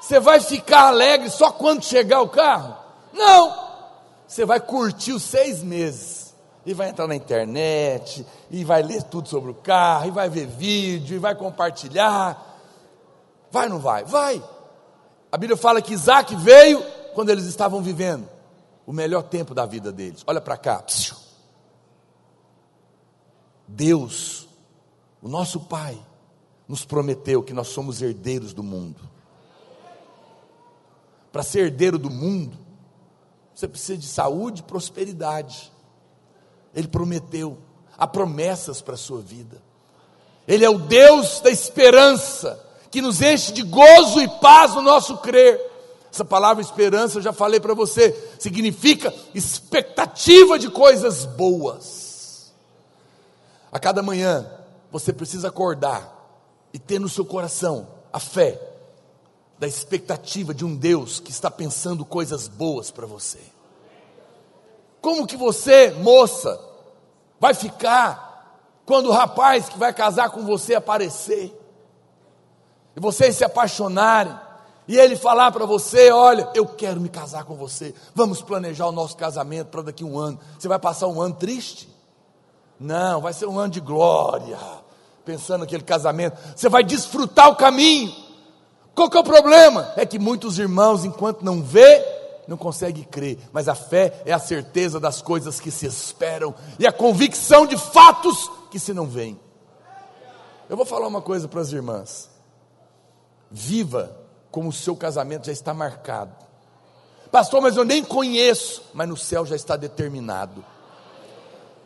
Você vai ficar alegre só quando chegar o carro? Não! Você vai curtir os seis meses. E vai entrar na internet, e vai ler tudo sobre o carro, e vai ver vídeo, e vai compartilhar. Vai ou não vai? Vai. A Bíblia fala que Isaac veio quando eles estavam vivendo o melhor tempo da vida deles. Olha para cá. Deus, o nosso Pai, nos prometeu que nós somos herdeiros do mundo. Para ser herdeiro do mundo, você precisa de saúde e prosperidade. Ele prometeu, há promessas para a sua vida. Ele é o Deus da esperança, que nos enche de gozo e paz no nosso crer. Essa palavra esperança, eu já falei para você, significa expectativa de coisas boas. A cada manhã, você precisa acordar e ter no seu coração a fé da expectativa de um Deus que está pensando coisas boas para você. Como que você, moça, vai ficar quando o rapaz que vai casar com você aparecer? E vocês se apaixonarem, e ele falar para você: Olha, eu quero me casar com você, vamos planejar o nosso casamento para daqui a um ano. Você vai passar um ano triste? Não, vai ser um ano de glória, pensando naquele casamento. Você vai desfrutar o caminho. Qual que é o problema? É que muitos irmãos, enquanto não vê, não consegue crer, mas a fé é a certeza das coisas que se esperam e a convicção de fatos que se não veem. Eu vou falar uma coisa para as irmãs. Viva como o seu casamento já está marcado. Pastor, mas eu nem conheço, mas no céu já está determinado.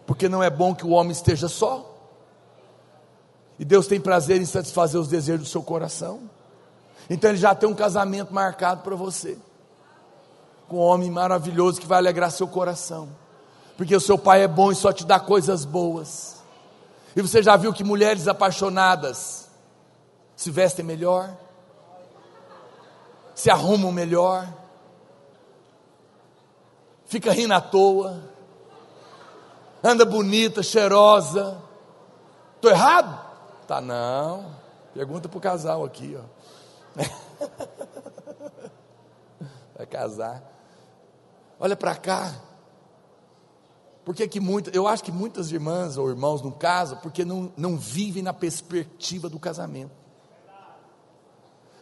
Porque não é bom que o homem esteja só. E Deus tem prazer em satisfazer os desejos do seu coração. Então ele já tem um casamento marcado para você. Com um homem maravilhoso que vai alegrar seu coração. Porque o seu pai é bom e só te dá coisas boas. E você já viu que mulheres apaixonadas se vestem melhor? Se arrumam melhor, fica rindo à toa, anda bonita, cheirosa. Estou errado? Tá não. Pergunta para o casal aqui, ó. Vai casar. Olha para cá. Por que, muitas, eu acho que muitas irmãs ou irmãos não casam porque não, não vivem na perspectiva do casamento.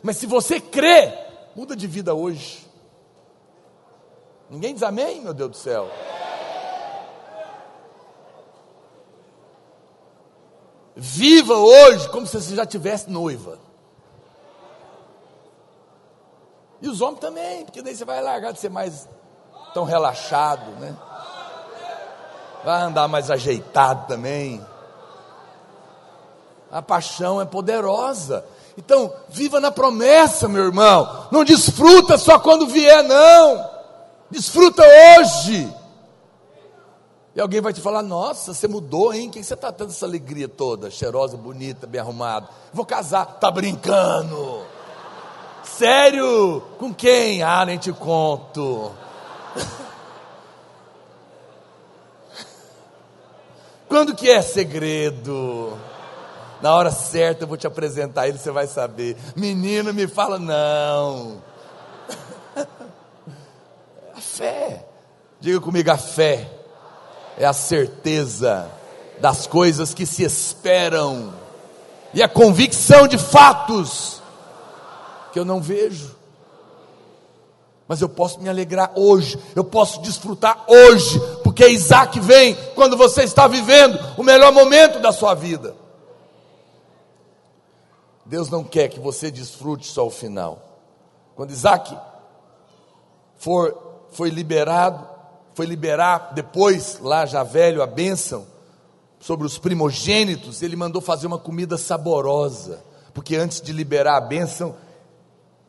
Mas se você crê Muda de vida hoje. Ninguém diz amém, meu Deus do céu. Viva hoje como se você já tivesse noiva. E os homens também, porque daí você vai largar de ser mais tão relaxado, né? Vai andar mais ajeitado também. A paixão é poderosa. Então, viva na promessa, meu irmão. Não desfruta só quando vier, não. Desfruta hoje. E alguém vai te falar: Nossa, você mudou, hein? Quem você está tendo essa alegria toda? Cheirosa, bonita, bem arrumada. Vou casar. Tá brincando? Sério? Com quem? Ah, nem te conto. Quando que é segredo? Na hora certa eu vou te apresentar ele, você vai saber. Menino me fala, não. A fé. Diga comigo, a fé é a certeza das coisas que se esperam e a convicção de fatos que eu não vejo. Mas eu posso me alegrar hoje, eu posso desfrutar hoje, porque Isaac vem quando você está vivendo o melhor momento da sua vida. Deus não quer que você desfrute só o final. Quando Isaac for, foi liberado, foi liberar depois, lá já velho, a bênção sobre os primogênitos, ele mandou fazer uma comida saborosa, porque antes de liberar a bênção,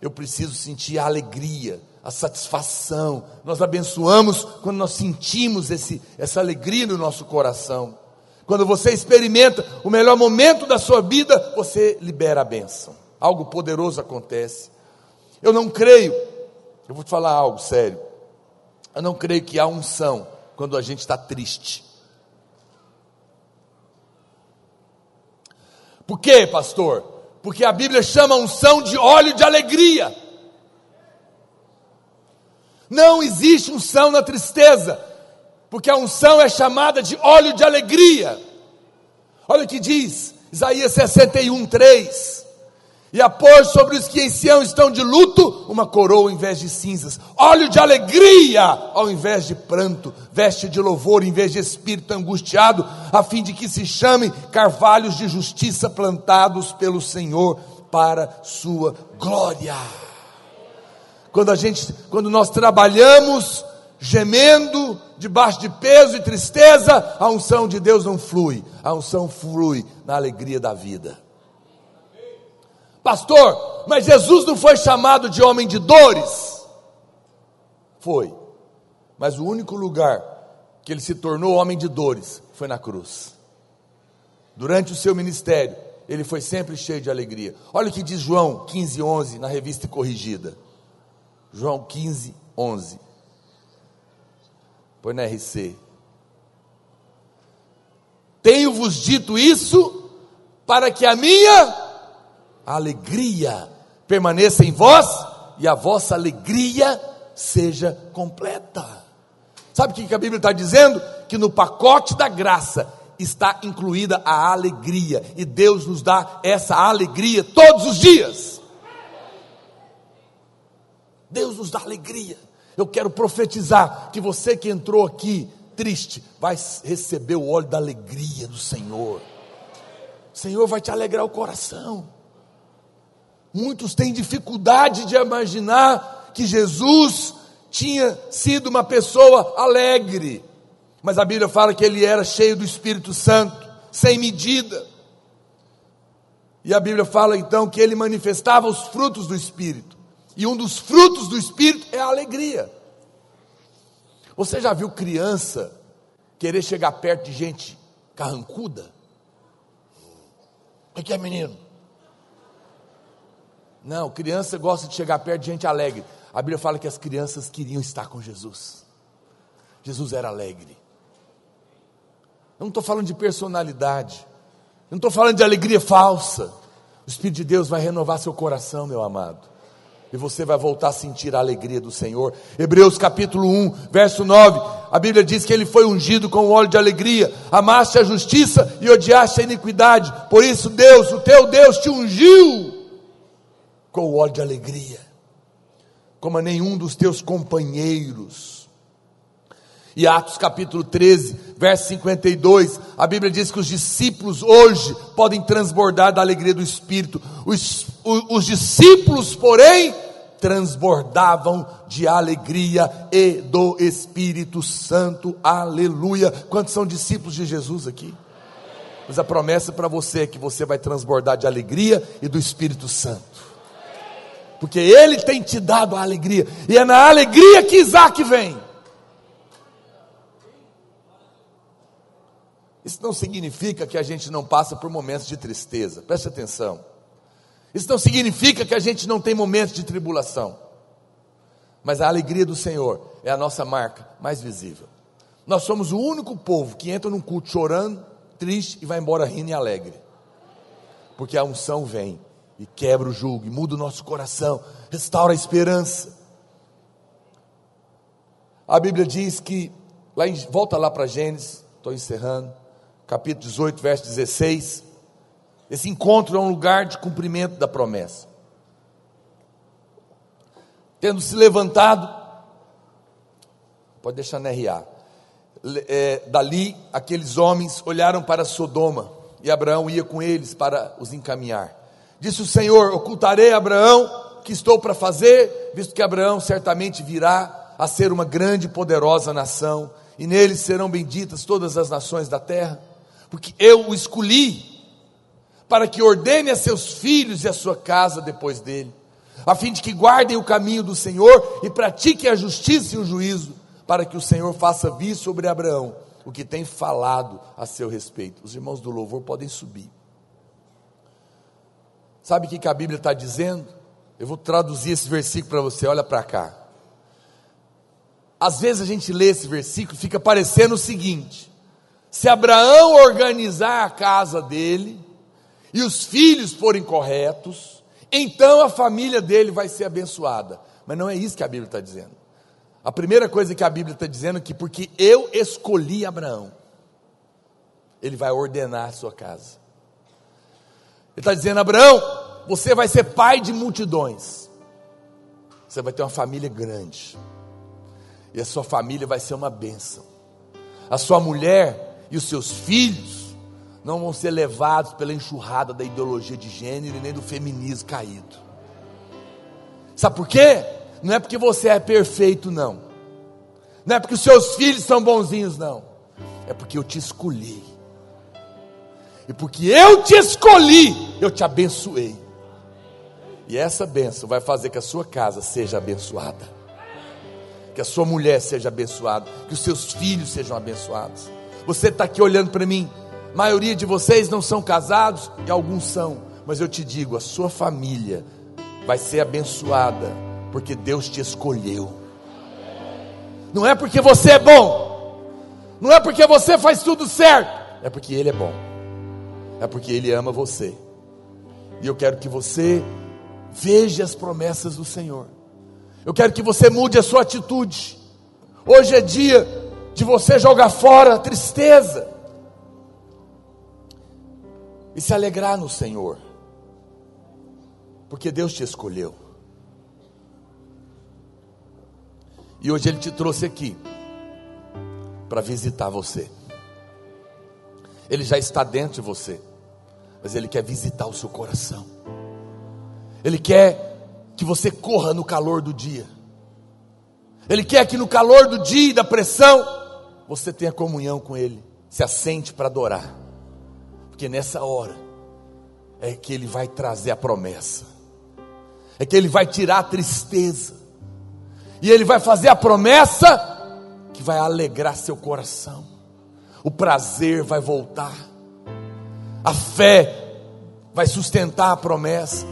eu preciso sentir a alegria, a satisfação. Nós abençoamos quando nós sentimos esse, essa alegria no nosso coração. Quando você experimenta o melhor momento da sua vida, você libera a bênção. Algo poderoso acontece. Eu não creio, eu vou te falar algo sério. Eu não creio que há unção quando a gente está triste. Por quê, pastor? Porque a Bíblia chama unção de óleo de alegria. Não existe unção na tristeza porque a unção é chamada de óleo de alegria. Olha o que diz Isaías 61, 3: e a pôr sobre os que em Sião estão de luto uma coroa em vez de cinzas, óleo de alegria ao invés de pranto, veste de louvor em vez de espírito angustiado, a fim de que se chamem carvalhos de justiça plantados pelo Senhor para sua glória. Quando a gente, quando nós trabalhamos gemendo debaixo de peso e tristeza, a unção de Deus não flui, a unção flui na alegria da vida. Pastor, mas Jesus não foi chamado de homem de dores? Foi. Mas o único lugar que ele se tornou homem de dores foi na cruz. Durante o seu ministério, ele foi sempre cheio de alegria. Olha o que diz João 15, 11, na revista corrigida. João 15, 11. Põe na RC. Tenho-vos dito isso para que a minha alegria permaneça em vós e a vossa alegria seja completa. Sabe o que a Bíblia está dizendo? Que no pacote da graça está incluída a alegria, e Deus nos dá essa alegria todos os dias. Deus nos dá alegria. Eu quero profetizar que você que entrou aqui triste, vai receber o óleo da alegria do Senhor. O Senhor vai te alegrar o coração. Muitos têm dificuldade de imaginar que Jesus tinha sido uma pessoa alegre, mas a Bíblia fala que ele era cheio do Espírito Santo, sem medida. E a Bíblia fala então que ele manifestava os frutos do Espírito, e um dos frutos do Espírito é a alegria. Você já viu criança querer chegar perto de gente carrancuda? O que é, menino? Não, criança gosta de chegar perto de gente alegre. A Bíblia fala que as crianças queriam estar com Jesus. Jesus era alegre. Eu não estou falando de personalidade. Eu não estou falando de alegria falsa. O Espírito de Deus vai renovar seu coração, meu amado. E você vai voltar a sentir a alegria do Senhor. Hebreus capítulo 1, verso 9. A Bíblia diz que ele foi ungido com óleo de alegria. Amaste a justiça e odiaste a iniquidade. Por isso, Deus, o teu Deus, te ungiu com o óleo de alegria, como a nenhum dos teus companheiros. E Atos capítulo 13, verso 52, a Bíblia diz que os discípulos hoje podem transbordar da alegria do Espírito. Os, os, os discípulos, porém, transbordavam de alegria e do Espírito Santo. Aleluia. Quantos são discípulos de Jesus aqui? Mas a promessa para você é que você vai transbordar de alegria e do Espírito Santo porque Ele tem te dado a alegria, e é na alegria que Isaac vem. Isso não significa que a gente não passa por momentos de tristeza, preste atenção. Isso não significa que a gente não tem momentos de tribulação, mas a alegria do Senhor é a nossa marca mais visível. Nós somos o único povo que entra num culto chorando, triste e vai embora rindo e alegre, porque a unção vem e quebra o jugo, e muda o nosso coração, restaura a esperança. A Bíblia diz que, lá em, volta lá para Gênesis, estou encerrando, capítulo 18, verso 16. Esse encontro é um lugar de cumprimento da promessa. Tendo se levantado, pode deixar na RA, é, dali aqueles homens olharam para Sodoma, e Abraão ia com eles para os encaminhar. Disse o Senhor: Ocultarei a Abraão que estou para fazer, visto que Abraão certamente virá a ser uma grande e poderosa nação, e nele serão benditas todas as nações da terra, porque eu o escolhi para que ordene a seus filhos e a sua casa depois dele, a fim de que guardem o caminho do Senhor e pratiquem a justiça e o juízo, para que o Senhor faça vir sobre Abraão o que tem falado a seu respeito. Os irmãos do louvor podem subir. Sabe o que a Bíblia está dizendo? Eu vou traduzir esse versículo para você, olha para cá. Às vezes a gente lê esse versículo e fica parecendo o seguinte: se Abraão organizar a casa dele e os filhos forem corretos, então a família dele vai ser abençoada. Mas não é isso que a Bíblia está dizendo. A primeira coisa que a Bíblia está dizendo é que porque eu escolhi Abraão, ele vai ordenar a sua casa. Ele está dizendo: Abraão, você vai ser pai de multidões. Você vai ter uma família grande. E a sua família vai ser uma bênção. A sua mulher e os seus filhos não vão ser levados pela enxurrada da ideologia de gênero e nem do feminismo caído. Sabe por quê? Não é porque você é perfeito, não. Não é porque os seus filhos são bonzinhos, não. É porque eu te escolhi. E porque eu te escolhi, eu te abençoei. E essa benção vai fazer que a sua casa seja abençoada. Que a sua mulher seja abençoada. Que os seus filhos sejam abençoados. Você está aqui olhando para mim. Maioria de vocês não são casados e alguns são. Mas eu te digo, a sua família vai ser abençoada. Porque Deus te escolheu. Não é porque você é bom. Não é porque você faz tudo certo. É porque Ele é bom é porque Ele ama você. E eu quero que você veja as promessas do Senhor. Eu quero que você mude a sua atitude. Hoje é dia de você jogar fora a tristeza e se alegrar no Senhor, porque Deus te escolheu. E hoje Ele te trouxe aqui para visitar você. Ele já está dentro de você mas Ele quer visitar o seu coração. Ele quer que você corra no calor do dia. Ele quer que no calor do dia e da pressão você tenha comunhão com Ele, se assente para adorar, porque nessa hora é que Ele vai trazer a promessa, é que Ele vai tirar a tristeza, e Ele vai fazer a promessa que vai alegrar seu coração, o prazer vai voltar a fé vai sustentar a promessa.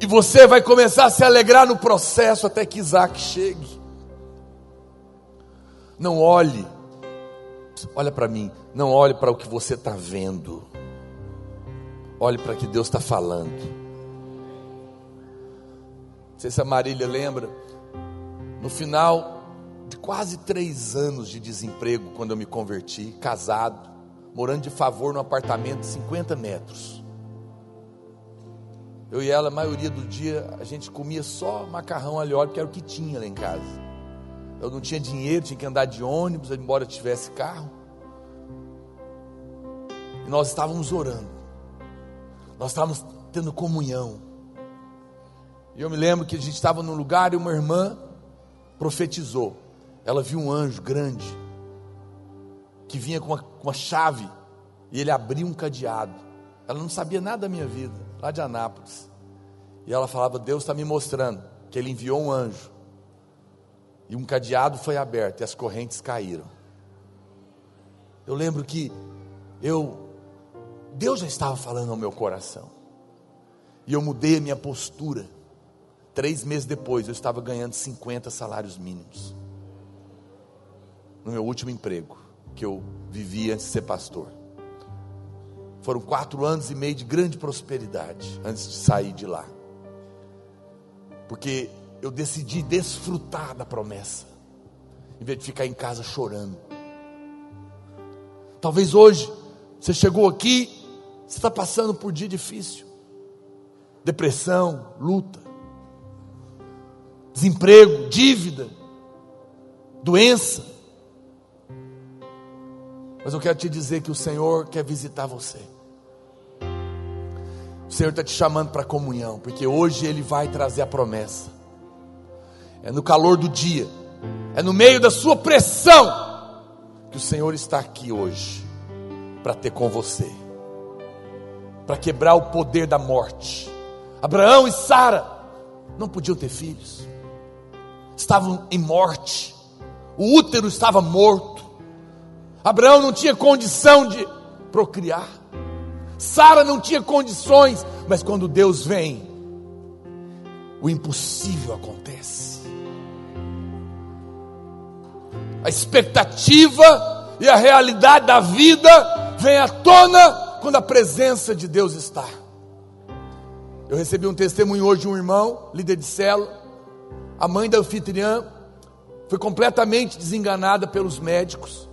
E você vai começar a se alegrar no processo até que Isaac chegue. Não olhe, olha para mim, não olhe para o que você está vendo, olhe para o que Deus está falando. Não sei se a Marília lembra, no final de quase três anos de desemprego, quando eu me converti, casado, morando de favor num apartamento de 50 metros. Eu e ela, a maioria do dia, a gente comia só macarrão alho óleo, que era o que tinha lá em casa. Eu não tinha dinheiro, tinha que andar de ônibus, embora eu tivesse carro. E nós estávamos orando. Nós estávamos tendo comunhão. E eu me lembro que a gente estava num lugar e uma irmã profetizou. Ela viu um anjo grande que vinha com uma, com uma chave e ele abriu um cadeado. Ela não sabia nada da minha vida, lá de Anápolis. E ela falava: Deus está me mostrando que Ele enviou um anjo. E um cadeado foi aberto e as correntes caíram. Eu lembro que eu, Deus já estava falando ao meu coração. E eu mudei a minha postura. Três meses depois, eu estava ganhando 50 salários mínimos. No meu último emprego que eu vivi antes de ser pastor. Foram quatro anos e meio de grande prosperidade antes de sair de lá. Porque eu decidi desfrutar da promessa, em vez de ficar em casa chorando. Talvez hoje você chegou aqui, você está passando por dia difícil, depressão, luta, desemprego, dívida, doença. Mas eu quero te dizer que o Senhor quer visitar você. O Senhor está te chamando para comunhão, porque hoje Ele vai trazer a promessa. É no calor do dia, é no meio da sua pressão, que o Senhor está aqui hoje, para ter com você, para quebrar o poder da morte. Abraão e Sara não podiam ter filhos, estavam em morte, o útero estava morto. Abraão não tinha condição de procriar. Sara não tinha condições, mas quando Deus vem, o impossível acontece. A expectativa e a realidade da vida vem à tona quando a presença de Deus está. Eu recebi um testemunho hoje de um irmão, líder de célula, a mãe da anfitriã foi completamente desenganada pelos médicos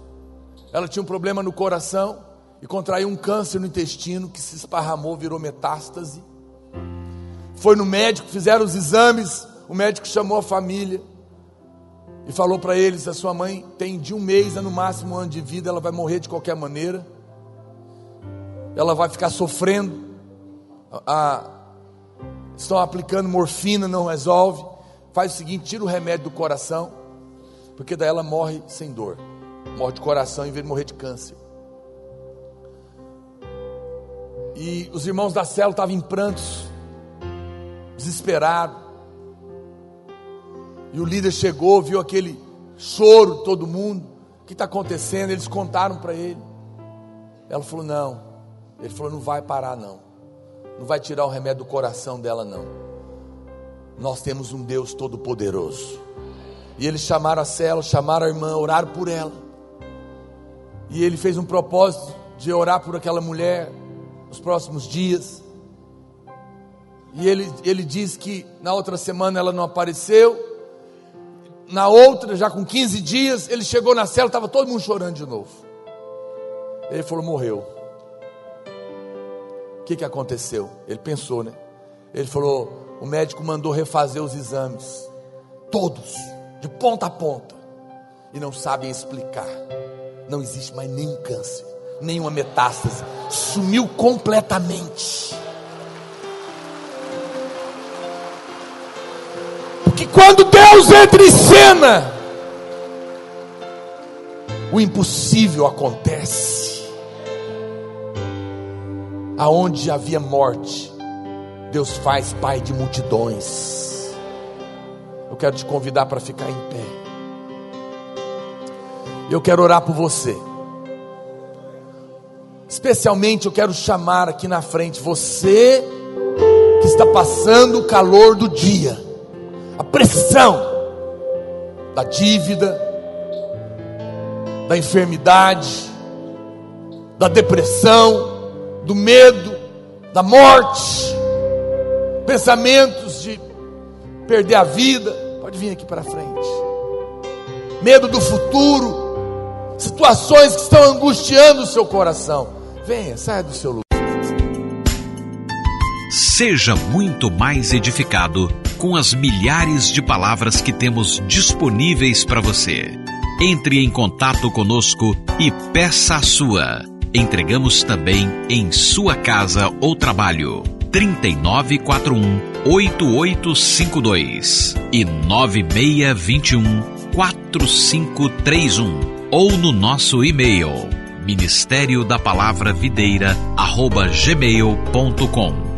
ela tinha um problema no coração e contraiu um câncer no intestino que se esparramou, virou metástase. foi no médico, fizeram os exames, o médico chamou a família e falou para eles: a sua mãe tem de um mês a no máximo um ano de vida, ela vai morrer de qualquer maneira, ela vai ficar sofrendo, a, estão aplicando morfina, não resolve. Faz o seguinte: tira o remédio do coração, porque daí ela morre sem dor, morre de coração em vez de morrer de câncer. E os irmãos da célula estavam em prantos, desesperados. E o líder chegou, viu aquele choro de todo mundo. O que está acontecendo? Eles contaram para ele. Ela falou: Não. Ele falou: Não vai parar, não. Não vai tirar o remédio do coração dela, não. Nós temos um Deus todo-poderoso. E eles chamaram a célula, chamaram a irmã, oraram por ela. E ele fez um propósito de orar por aquela mulher nos próximos dias. E ele, ele diz que na outra semana ela não apareceu. Na outra, já com 15 dias, ele chegou na cela, estava todo mundo chorando de novo. Ele falou: morreu. O que, que aconteceu? Ele pensou, né? Ele falou: o médico mandou refazer os exames, todos, de ponta a ponta, e não sabem explicar. Não existe mais nenhum câncer, nenhuma metástase, sumiu completamente. que quando Deus entra em cena, o impossível acontece. Aonde havia morte, Deus faz pai de multidões. Eu quero te convidar para ficar em pé. Eu quero orar por você. Especialmente eu quero chamar aqui na frente você que está passando o calor do dia a pressão da dívida, da enfermidade, da depressão, do medo, da morte, pensamentos de perder a vida. Pode vir aqui para frente. Medo do futuro, situações que estão angustiando o seu coração. Venha, saia do seu lugar. Seja muito mais edificado com as milhares de palavras que temos disponíveis para você. Entre em contato conosco e peça a sua. Entregamos também em sua casa ou trabalho. 3941 8852 e 9621 4531 ou no nosso e-mail ministério da palavra videira arroba gmail.com